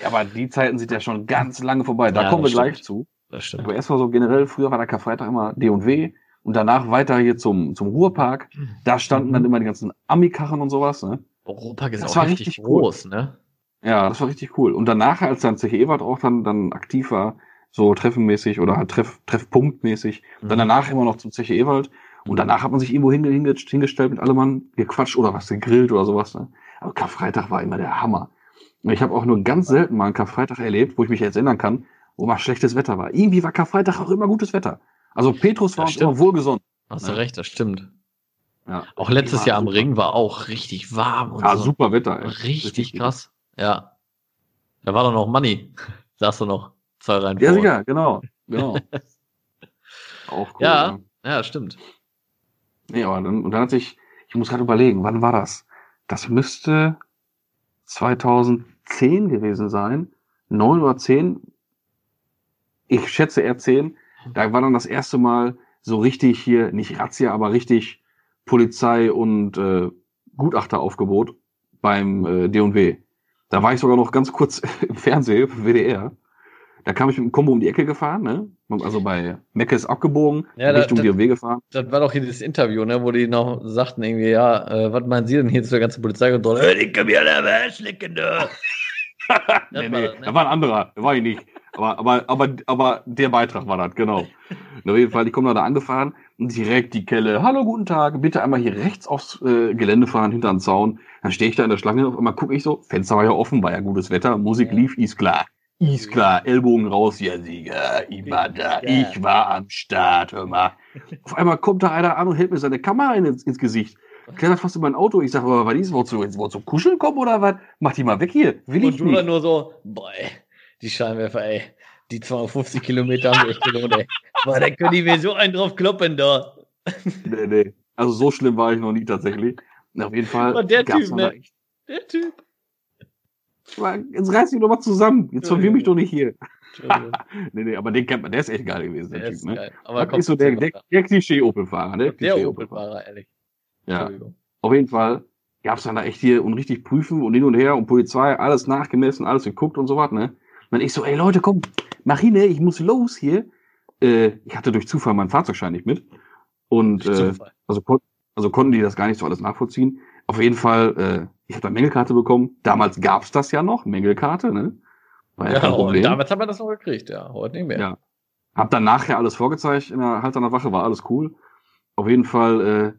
Ja, aber die Zeiten sind ja schon ganz lange vorbei. Da Ja, kommen wir das gleich stimmt. zu. Das stimmt. Aber erstmal so generell, früher war der Karfreitag immer D&W und danach weiter hier zum, zum Ruhrpark. Da standen dann immer die ganzen Ami-Karren und sowas. Ne? Europark ist Das auch war richtig, richtig cool. groß, ne? Ja, das war richtig cool. Und danach, als dann Zeche Ewald auch dann, dann aktiv war, so treffenmäßig oder halt Treff, Treffpunktmäßig, dann Mhm. danach immer noch zum Zeche Ewald. Und danach hat man sich irgendwo hinge, hinge, hingestellt mit allem Mann, gequatscht oder was, gegrillt oder sowas. Ne? Aber Karfreitag war immer der Hammer. Ich habe auch nur ganz selten mal einen Karfreitag erlebt, wo ich mich jetzt erinnern kann, wo mal schlechtes Wetter war. Irgendwie war Karfreitag auch immer gutes Wetter. Also Petrus war uns immer wohlgesonnen. Hast Ne? du recht, das stimmt. Ja. Auch letztes Jahr am super. Ring war auch richtig warm und Ja, so. super Wetter. Ey. Richtig krass. Ja. Da war doch noch Money. Sagst du noch. Zwei Reihen Ja, vor. sicher, genau. genau. auch cool. Ja. Ja, stimmt. Nee, aber dann, und dann hat sich, ich muss gerade überlegen, wann war das? Das müsste 2010 gewesen sein. Neun oder zehn. Ich schätze eher zehn. Da war dann das erste Mal so richtig hier, nicht Razzia, aber richtig Polizei und äh, Gutachteraufgebot beim äh, D&W. Da war ich sogar noch ganz kurz im Fernsehen, WDR. Da kam ich mit dem Kombo um die Ecke gefahren, ne? Also bei Meckes abgebogen, Ja, da- Richtung da- D&W gefahren. Das war doch hier dieses Interview, ne, wo die noch sagten irgendwie, ja, äh, was meinen Sie denn hier zu der ganzen Polizeikontrolle? Hey, die können mir alle Arschlecken, da. nee, war nee, das, ne? da war ein anderer, war ich nicht. Aber, aber, aber, aber der Beitrag war das, genau. Und auf jeden Fall, die kommen da angefahren und direkt die Kelle, hallo, guten Tag, bitte einmal hier rechts aufs äh, Gelände fahren, hinter den Zaun. Dann stehe ich da in der Schlange, auf einmal gucke ich so, Fenster war ja offen, war ja gutes Wetter, Musik Ja. lief, ist klar. Ist klar, Ellbogen raus, ja Sieger, ich war da, ich war am Start, hör mal. Auf einmal kommt da einer an und hält mir seine Kamera ins, ins Gesicht. Klettert fast in mein Auto. Ich sag, aber was ist, wolltest du jetzt wolltest du kuscheln kommen oder was? Mach die mal weg hier. Will ich Und du nicht. nur so, boah, die Scheinwerfer, ey, die 250 Kilometer haben wir echt gelohnt, ey. Boah, da können die mir so einen drauf kloppen, da. Nee, nee. Also so schlimm war ich noch nie tatsächlich. Und auf jeden Fall. Aber der gab's Typ, ne? Der Typ. Jetzt reiß dich doch mal zusammen. Jetzt verwirr mich doch nicht hier. Nee, nee, aber den kennt man. Der ist echt geil gewesen, der, der Typ, ist ne? geil. Aber Das ist so der, der, der Klischee-Opel-Fahrer, ne? der Klischee-Opel-Fahrer. Opel-Fahrer, ehrlich. Ja. Auf jeden Fall gab's dann da echt hier und richtig prüfen und hin und her und Polizei, alles nachgemessen, alles geguckt und so was, ne? Und dann ich so, ey Leute, komm, mach hin, ne? ich muss los hier. Äh, ich hatte durch Zufall meinen Fahrzeugschein nicht mit. Und äh, also, kon also konnten die das gar nicht so alles nachvollziehen. Auf jeden Fall, äh, ich habe da Mängelkarte bekommen. Damals gab's das ja noch, Mängelkarte, ne? War ja, Ja, kein und Problem. damals haben wir das noch gekriegt, ja. Heute nicht mehr. Ja. Hab dann nachher alles vorgezeigt in der Halterner Wache, war alles cool. Auf jeden Fall, äh,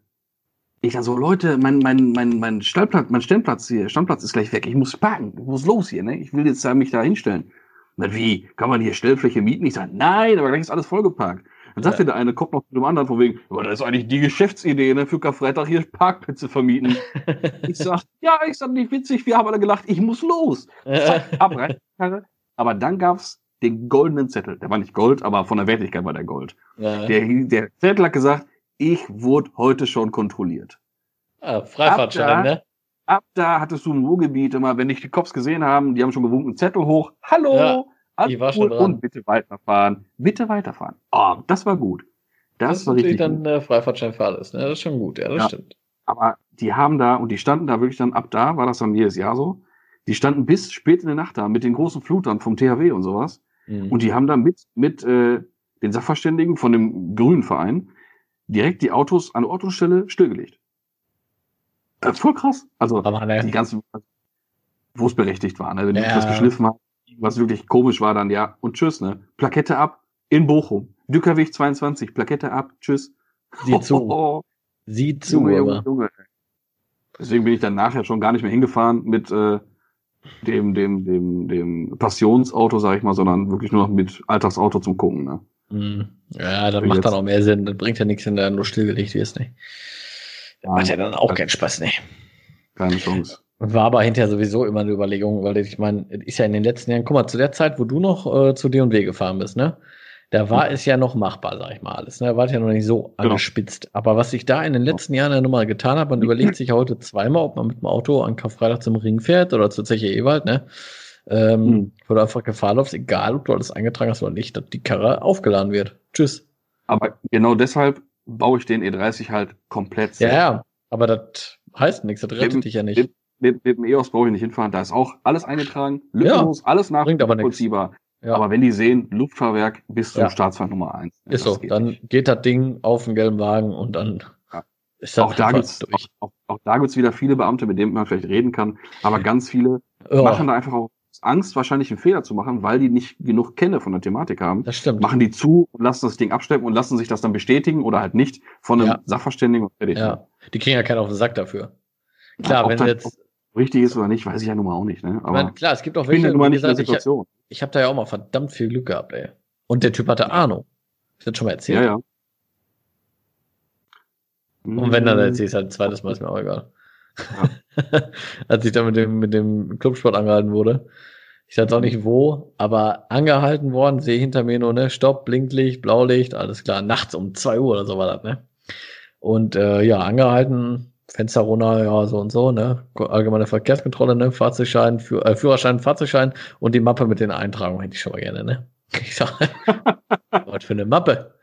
ich dann so, Leute, mein, mein, mein, mein Stellplatz, mein Stellplatz hier, Standplatz ist gleich weg. Ich muss parken, ich muss los hier, ne? Ich will jetzt da mich da hinstellen. Na wie, kann man hier Stellfläche mieten? Ich sag, nein, aber gleich ist alles vollgeparkt. Dann sagte Ja. der eine, kommt noch zu dem anderen von wegen, aber das ist eigentlich die Geschäftsidee, ne, für Karfreitag hier Parkplätze vermieten. ich sag, ja, ich sag, nicht witzig, wir haben alle gelacht, ich muss los. Zack, ab, rein, Karre. Aber dann gab's den goldenen Zettel. Der war nicht Gold, aber von der Wertigkeit war der Gold. ja. Der, der Zettel hat gesagt, ich wurde heute schon kontrolliert. ah, Freifahrtschein, Ab da- ne? Ab da hattest du im Ruhrgebiet immer, wenn dich die Cops gesehen haben, die haben schon gewunken, Zettel hoch, hallo, Ja, alles die war schon cool dran. und bitte weiterfahren, bitte weiterfahren. Oh, das war gut. Das, Das, ist war natürlich richtig dann äh, Freifahrtschein für alles, ne? Das ist schon gut, ja, das Ja. stimmt. Aber die haben da, und die standen da wirklich dann, ab da war das dann jedes Jahr so, die standen bis spät in der Nacht da mit den großen Flutern vom THW und sowas. Mhm. Und die haben dann mit, mit äh, den Sachverständigen von dem Grünen Verein direkt die Autos an der Autostelle stillgelegt. Äh, voll krass. Also Aber ne, die ganzen, wo es berechtigt war, ne? wenn die Ja. das geschliffen haben, was wirklich komisch war, dann ja, und tschüss, ne? Plakette ab in Bochum. Dückerweg 22, Plakette ab, tschüss. sieh zu. Oh, Sieh zu, Junge, Junge. Junge. Deswegen bin ich dann nachher schon gar nicht mehr hingefahren mit äh, dem, dem, dem, dem Passionsauto, sag ich mal, sondern wirklich nur noch mit Alltagsauto zum Gucken. Ne? Mhm. Ja, das macht jetzt? dann auch mehr Sinn. Das bringt ja nichts, wenn da nur stillgelegt wirst, ne? Macht ja dann auch keinen Spaß, ne? Keine Chance. Und war aber hinterher sowieso immer eine Überlegung, weil ich meine, ist ja in den letzten Jahren, guck mal, zu der Zeit, wo du noch äh, zu D&W gefahren bist, ne? Da war es ja noch machbar, sag ich mal alles. Ne? Da war es ja noch nicht so Genau. angespitzt. Aber was sich da in den letzten Jahren ja nochmal getan hat, man überlegt sich heute zweimal, ob man mit dem Auto an Karfreitag zum Ring fährt oder zur Zeche Ewald, ne? Ähm, Mhm. Wo du einfach Gefahr läufst, egal ob du alles eingetragen hast oder nicht, dass die Karre aufgeladen wird. Tschüss. Aber genau deshalb baue ich den E30 halt komplett Ja, ja. Aber das heißt nichts, das rettet Eben- dich ja nicht. eben- Mit, mit dem EOS brauche ich nicht hinfahren. Da ist auch alles eingetragen, lückenlos, alles bringt aber nachvollziehbar. Ja. Aber wenn die sehen, Luftfahrwerk bis zum Ja. Staatsfeind Nummer eins. Ja, Ist so. geht Dann nicht. geht das Ding auf den gelben Wagen und dann Ja. ist das auch da gibt's durch. auch, auch, auch da gibt's wieder viele Beamte, mit denen man vielleicht reden kann, aber ganz viele Ja, machen da einfach auch Angst, wahrscheinlich einen Fehler zu machen, weil die nicht genug Kenne von der Thematik haben. das stimmt. Machen die zu und lassen das Ding abstellen und lassen sich das dann bestätigen oder halt nicht von einem Ja. Sachverständigen und fertig. Ja. Die kriegen ja keinen auf den Sack dafür. Klar, wenn das- jetzt, Richtig ist oder nicht, weiß ich ja nun mal auch nicht. Ne? Aber meine, klar, es gibt auch ich bin ja welche, nun mal nicht in der gesagt, ich, Situation. ich habe da ja auch mal verdammt viel Glück gehabt, ey. Und der Typ hatte Ahnung. Ich das schon mal erzählt. Ja, ja. Und wenn dann erzähle ich es halt ein zweites Mal, ist mir auch egal. Als ich da mit dem, mit dem Clubsport angehalten wurde. Ich weiß auch nicht wo, aber angehalten worden, sehe hinter mir nur, ne, Stopp, Blinklicht, Blaulicht, alles klar, nachts um zwei Uhr oder so war das, ne? Und äh, ja, angehalten, Fenster runter, ja, so und so, ne? Allgemeine Verkehrskontrolle, ne? Fahrzeugschein, Führ äh, Führerschein, Fahrzeugschein und die Mappe mit den Eintragungen hätte ich schon mal gerne, ne? Ich sag, was für eine Mappe?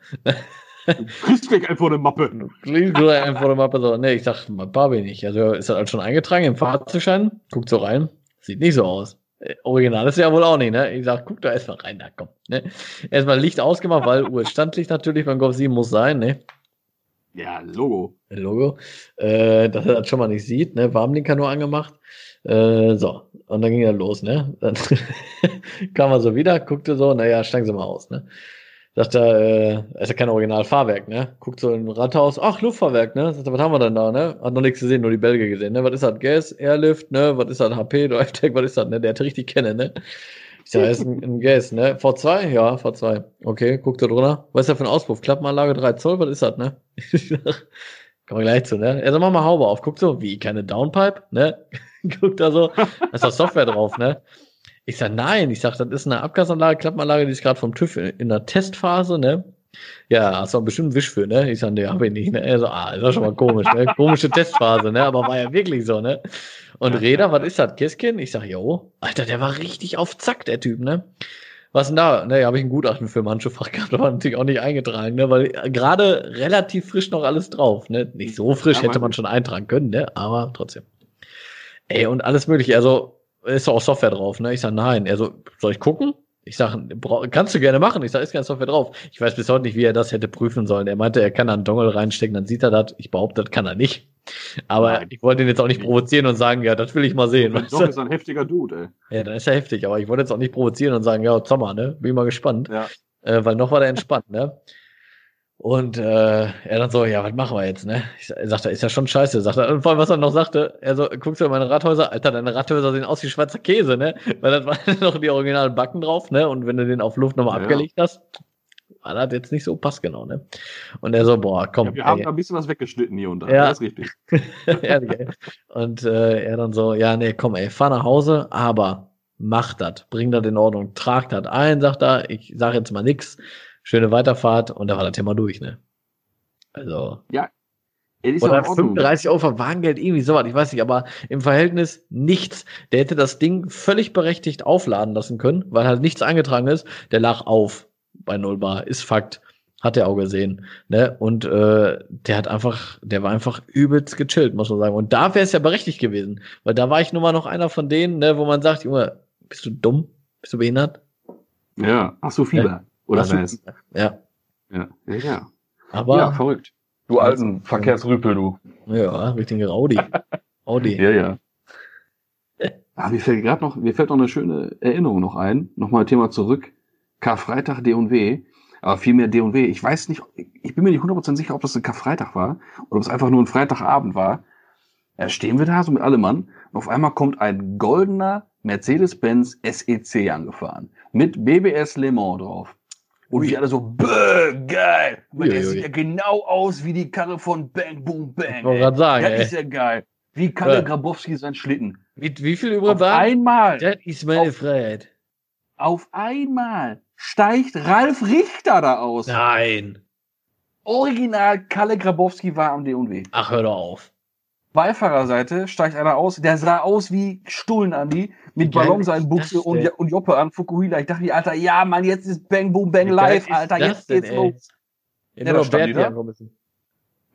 Kriegst gleich einfach eine Mappe. Klingt nur einfach eine Mappe so. Nee, ich sag, Mappe bin ich. Also ist das halt schon eingetragen im Fahrzeugschein? Guckt so rein. Sieht nicht so aus. Äh, Original ist ja wohl auch nicht, ne? Ich sag, guck da erstmal rein, da komm. Ne? Erstmal Licht ausgemacht, weil US-Standlicht natürlich beim Golf 7 muss sein, ne? Ja, Logo. Logo. Äh, dass er das schon mal nicht sieht, ne? Warmlinker nur angemacht. Äh, so. Und dann ging er los, ne? Dann kam er so wieder, guckte so, naja, steigen Sie mal aus, ne? Sagt er, äh, ist ja kein Originalfahrwerk, ne? Guckt so im Rathaus, ach, Luftfahrwerk, ne? Sagt er, was haben wir denn da, ne? Hat noch nichts gesehen, nur die Bälge gesehen, ne? Was ist das? Gas, Airlift, ne? Was ist das? HP, Drive-Tech, was ist das, ne? Der hätte richtig kennen, ne? Sag, ist ein, ein Gas, ne? V2? Ja, V2. Okay, guckt er drunter. Was ist das für ein Auspuff? Klappenanlage 3 Zoll, was ist das, ne? Kommen wir gleich zu, ne? Sagt, mach mal Haube auf. Guckt so, wie, keine Downpipe, ne? Guckt da so, da ist doch Software drauf, ne? Ich sag, nein, ich sag, das ist eine Abgasanlage, Klappenanlage, die ist gerade vom TÜV in, in der Testphase, ne? Ja, hast du bestimmt einen Wisch für, ne? Ich sag, ne, hab ich nicht, ne? Er so, ah, ist doch schon mal komisch, ne? Komische Testphase, ne? Aber war ja wirklich so, ne? Und Räder, was ist das? Kiskin? Ich sag, jo. Alter, der war richtig auf Zack, der Typ, ne? Was denn da? Ne, habe ich ein Gutachten für Handschuhfach gehabt, aber natürlich auch nicht eingetragen, ne? Weil gerade relativ frisch noch alles drauf, ne? Nicht so frisch, Ja, hätte man schon eintragen können, ne? Aber trotzdem. Ey, und alles mögliche. Also, ist doch auch Software drauf, ne? Ich sag, nein. Er so, soll ich gucken? Ich sag, bra- kannst du gerne machen. Ich sag, ist keine Software drauf. Ich weiß bis heute nicht, wie er das hätte prüfen sollen. Er meinte, er kann da einen Dongle reinstecken, dann sieht er das. Ich behaupte, das kann er nicht. Aber Nein. ich wollte ihn jetzt auch nicht provozieren und sagen, ja, das will ich mal sehen. Doch ist ein heftiger Dude, Ja, dann ist er heftig, aber ich wollte jetzt auch nicht provozieren und sagen, ja, Sommer, ne? Bin mal gespannt. ey. Ja. Äh, weil noch war der entspannt, ne? Und äh, er dann so, ja, was machen wir jetzt, ne? Ich sa- er sagte, ist ja schon scheiße, sagt er. Und vor allem, was er noch sagte, er so, guckst du in meine Rathäuser, Alter, deine Rathäuser sehen aus wie Schweizer Käse, ne? Weil das waren noch die originalen Backen drauf, ne? Und wenn du den auf Luft nochmal Ja. abgelegt hast, war das jetzt nicht so passgenau, ne? Und er so, boah, komm, Ja, wir haben ey, da ein bisschen was weggeschnitten hier und da. Ja. Das ist richtig. Ehrlich, ey. Und äh, er dann so, ja, nee, komm, ey, fahr nach Hause, aber mach das, bring das in Ordnung, trag das ein, sagt er, ich sag jetzt mal nix, schöne Weiterfahrt und da war das Thema durch, ne? Also, ja oder in Ordnung. 35 Euro Verwagengeld, irgendwie sowas, ich weiß nicht, aber im Verhältnis nichts. Der hätte das Ding völlig berechtigt aufladen lassen können, weil halt nichts eingetragen ist. Der lag auf bei Null Bar, ist Fakt. Hat er auch gesehen. Ne? Und äh, der hat einfach, der war einfach übelst gechillt, muss man sagen. Und da wäre es ja berechtigt gewesen. Weil da war ich nun mal noch einer von denen, ne, wo man sagt, Junge, bist du dumm? Bist du behindert? Ja, hast du Fieber? Oder Hast du- was? Ja. Ja, ja, ja. Aber ja, verrückt. Du alten Verkehrsrüpel, du. ja, richtige Audi. Audi. Ja, ja. Ah, mir fällt gerade noch, mir fällt noch eine schöne Erinnerung noch ein. Nochmal Thema zurück. Karfreitag D&W. Aber vielmehr D&W. Ich weiß nicht, ich bin mir nicht 100% sicher, ob das ein Karfreitag war oder ob es einfach nur ein Freitagabend war. Da stehen wir da so mit allem Mann und auf einmal kommt ein goldener Mercedes-Benz SEC angefahren. Mit BBS Le Mans drauf. Und wir alle so, bäh, geil. Aber der sieht ja genau aus wie die Karre von Bang Boom Bang. Ich ey. sagen, Das ey. ist ja geil. Wie Kalle Ja. Grabowski sein Schlitten. Wie, wie viel übrig Auf einmal, Das ist meine Auf- Freiheit. auf einmal steigt Ralf Richter da aus. Nein. Original Kalle Grabowski war am D&W. Ach, hör doch auf. Beifahrerseite steigt einer aus, der sah aus wie Stullen Andi, mit Ballonseinbuchse und, und Joppe an Fukuhila. Ich dachte mir, Alter, ja, Mann, jetzt ist Bang Boom Bang live, ist Alter, jetzt denn, geht's ey? los. Ja, da stand müssen.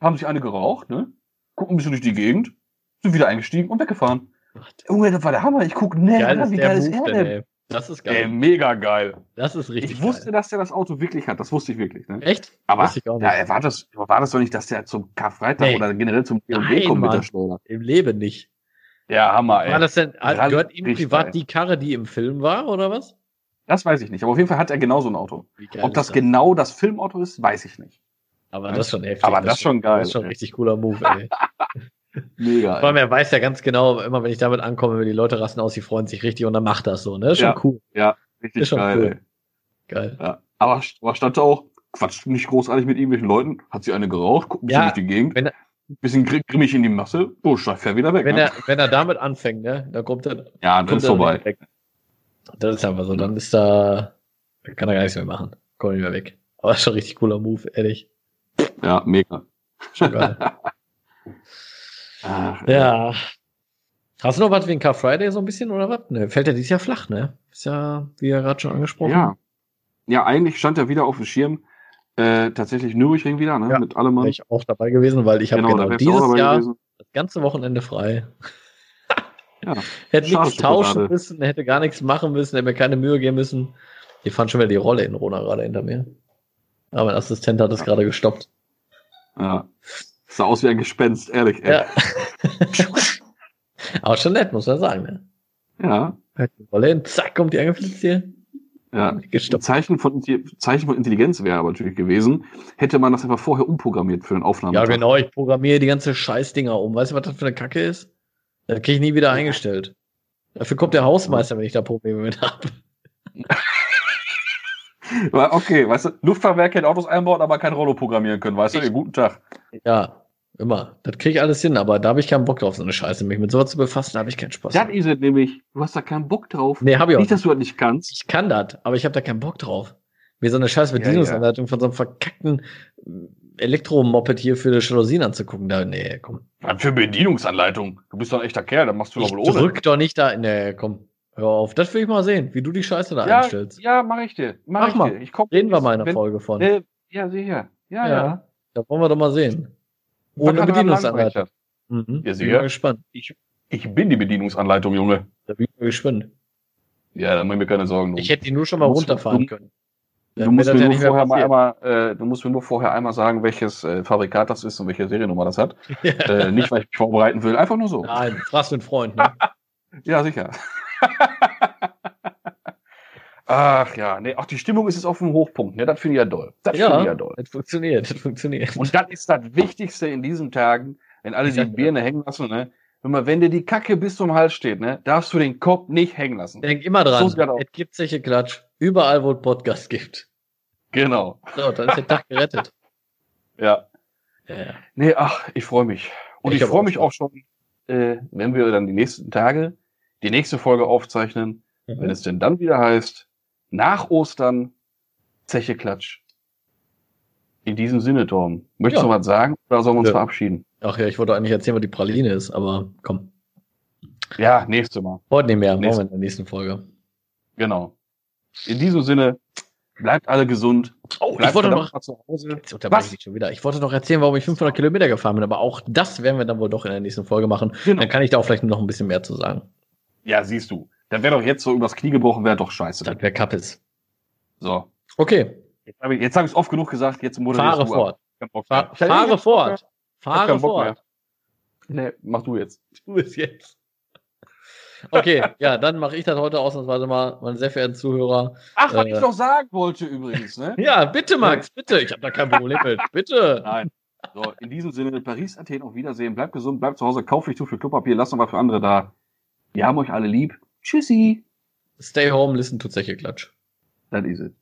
Haben sich eine geraucht, ne? Gucken ein bisschen durch die Gegend, sind wieder eingestiegen und weggefahren. Junge, das war der Hammer. Ich guck, ne, wie geil ist er denn. Das ist Ey, geil. mega geil. das ist richtig ich wusste, geil. dass der das Auto wirklich hat. Das wusste ich wirklich. Ne? Echt? Aber Wusste ich auch nicht. ja, war, das, war das doch nicht, dass der zum Karfreitag Nee. oder generell zum B&B kommt mit der Schleuder? Im Leben nicht. Ja, Hammer, ey. War das denn, Rally- gehört ihm privat geil. die Karre, die im Film war, oder was? Das weiß ich nicht. Aber auf jeden Fall hat er genau so ein Auto. Ob ist das genau das Filmauto ist, weiß ich nicht. Aber das ist schon heftig. Aber das ist schon geil, Das ist schon ein ey. richtig cooler Move, ey. Mega. Vor allem, er weiß ja ganz genau, immer wenn ich damit ankomme, wenn die Leute rasten aus, die freuen sich richtig und dann macht das so, ne? Ist schon Ja. cool. Ja, richtig Ist schon geil. cool. Geil. Ja. Aber, aber stand da auch, quatscht nicht großartig mit irgendwelchen Leuten, hat sie eine geraucht, guckt ein bisschen Ja, durch die Gegend, er- bisschen gr- grimmig in die Masse, oh, steigt fair wieder weg. Wenn ne? er, wenn er damit anfängt, ne, dann kommt er, ja, dann kommt ist er vorbei. weg. Das ist einfach so, dann ist da, kann er gar nichts mehr machen. Kommt nicht mehr weg. Aber das ist schon ein richtig cooler Move, ehrlich. Ja, mega. Schon geil. Ach, ja. Hast du noch was wegen Car Friday so ein bisschen oder was? Ne, fällt ja dieses Jahr flach, ne? Ist ja, wie ja gerade schon angesprochen. Ja. Ja, eigentlich stand er wieder auf dem Schirm. Äh, tatsächlich Nürburgring wieder, ne? Ja, Mit allem. Wäre ich auch dabei gewesen, weil ich habe genau, auch dieses Jahr gewesen. das ganze Wochenende frei. Ja. Hätte nichts tauschen Schokolade. müssen, hätte gar nichts machen müssen, hätte mir keine Mühe geben müssen. Die fand schon wieder die Rolle in Rona gerade hinter mir. Aber mein Assistent hat es Ja. gerade gestoppt. ja. Sah aus wie ein Gespenst, ehrlich. Ey. Ja. Aber schon nett, muss man sagen, ne? ja. Halt die Rolle hin, zack, kommt die angeflitzt hier. Ja. Gestoppt. Zeichen von, Zeichen von Intelligenz wäre aber natürlich gewesen, hätte man das einfach vorher umprogrammiert für den Aufnahme. Ja, genau, ich programmiere die ganze Scheißdinger um. Weißt du, was das für eine Kacke ist? Das kriege ich nie wieder eingestellt. Dafür kommt der Hausmeister, wenn ich da Probleme mit habe. Okay, weißt du, Luftfahrwerke in Autos einbauen, aber kein Rollo programmieren können, weißt du? Ich- guten Tag. Ja, immer. Das kriege ich alles hin, aber da habe ich keinen Bock drauf, so eine Scheiße. Mich mit sowas zu befassen, da habe ich keinen Spaß. Das ist es nämlich. Du hast da keinen Bock drauf. Nee, habe ich auch Nicht, dass du das nicht kannst. Ich kann das, aber ich habe da keinen Bock drauf. Mir so eine scheiß Ja, Bedienungsanleitung von so einem verkackten äh, Elektromoped hier für die Jalousien anzugucken. Da, nee, komm. Was für Bedienungsanleitung? Du bist doch ein echter Kerl, dann machst du Ich doch wohl ohne. drück doch nicht da. Nee, komm. Hör auf. Das will ich mal sehen, wie du die Scheiße da ja, einstellst. ja, mach ich dir. Mach, Mach ich mal. dir. Ich komm, Reden wir mal in der Folge von. Äh, ja, sicher. Ja, Ja. ja. Da wollen wir doch mal sehen. Ohne Bedienungsanleitung. Mhm. Ja, bin sicher. mal gespannt. Ich, ich bin die Bedienungsanleitung, Junge. Da bin ich mal gespannt. Ja, da mach ich mir keine Sorgen drum. Ich hätte die nur schon mal runterfahren du- können. Du musst, mir ja vorher mal einmal, äh, du musst mir nur vorher einmal sagen, welches äh, Fabrikat das ist und welche Seriennummer das hat. äh, nicht, weil ich mich vorbereiten will, einfach nur so. Nein, fragst du einen Freund, ne? Ja, sicher. Ach ja, nee, auch die Stimmung ist jetzt auf dem Hochpunkt, ne? Das finde ich ja doll. Das finde ich ja ja, doll. das funktioniert, das funktioniert. Und das ist das Wichtigste in diesen Tagen, wenn alle Ich die. Birne hängen lassen, ne? Wenn, man, wenn dir die Kacke bis zum Hals steht, ne, darfst du den Kopf nicht hängen lassen. Denk immer dran, So es gibt solche Klatsch. Überall, wo es Podcast gibt. Genau. So, dann ist der Tag gerettet. Ja. Ja, ja. Nee, ach, ich freue mich. Und Ich ich, freue mich auch schon, äh, wenn wir dann die nächsten Tage die nächste Folge aufzeichnen, Mhm. wenn es denn dann wieder heißt, nach Ostern, Zeche Klatsch. In diesem Sinne, Tom. Möchtest Ja. du was sagen oder sollen wir uns Ja. verabschieden? Ach ja, ich wollte eigentlich erzählen, was die Praline ist, aber komm. Ja, nächste Mal. Heute nicht mehr, Nächste- wir in der nächsten Folge. Genau. In diesem Sinne, bleibt alle gesund. Oh, Bleibt ich wollte noch, zu Hause. jetzt unterbreche Was? ich schon wieder. Ich wollte noch erzählen, warum ich 500 Kilometer gefahren bin, aber auch das werden wir dann wohl doch in der nächsten Folge machen. Genau. Dann kann ich da auch vielleicht noch ein bisschen mehr zu sagen. Ja, siehst du. Das wäre doch jetzt so übers Knie gebrochen, wäre doch scheiße. Das wäre Kappes. So. Okay, Jetzt habe ich es jetzt oft genug gesagt, jetzt moderierst fahre du fort. Fahr, hab- fahre hab fort. Fahre fort. Nee, mach du jetzt. Tu es jetzt. Okay, ja, dann mache ich das heute ausnahmsweise mal, meine sehr verehrten Zuhörer. Ach, was Äh. ich noch sagen wollte übrigens, ne? Ja, bitte, Max, bitte. Ich habe da kein Problem mit. Bitte. Nein. So, in diesem Sinne, Paris, Athen, auf Wiedersehen. Bleibt gesund, bleibt zu Hause, kauft nicht zu viel Klopapier, lasst noch was für andere da. Wir haben euch alle lieb. Tschüssi. Stay home, listen to Zeche Klatsch. Das ist es.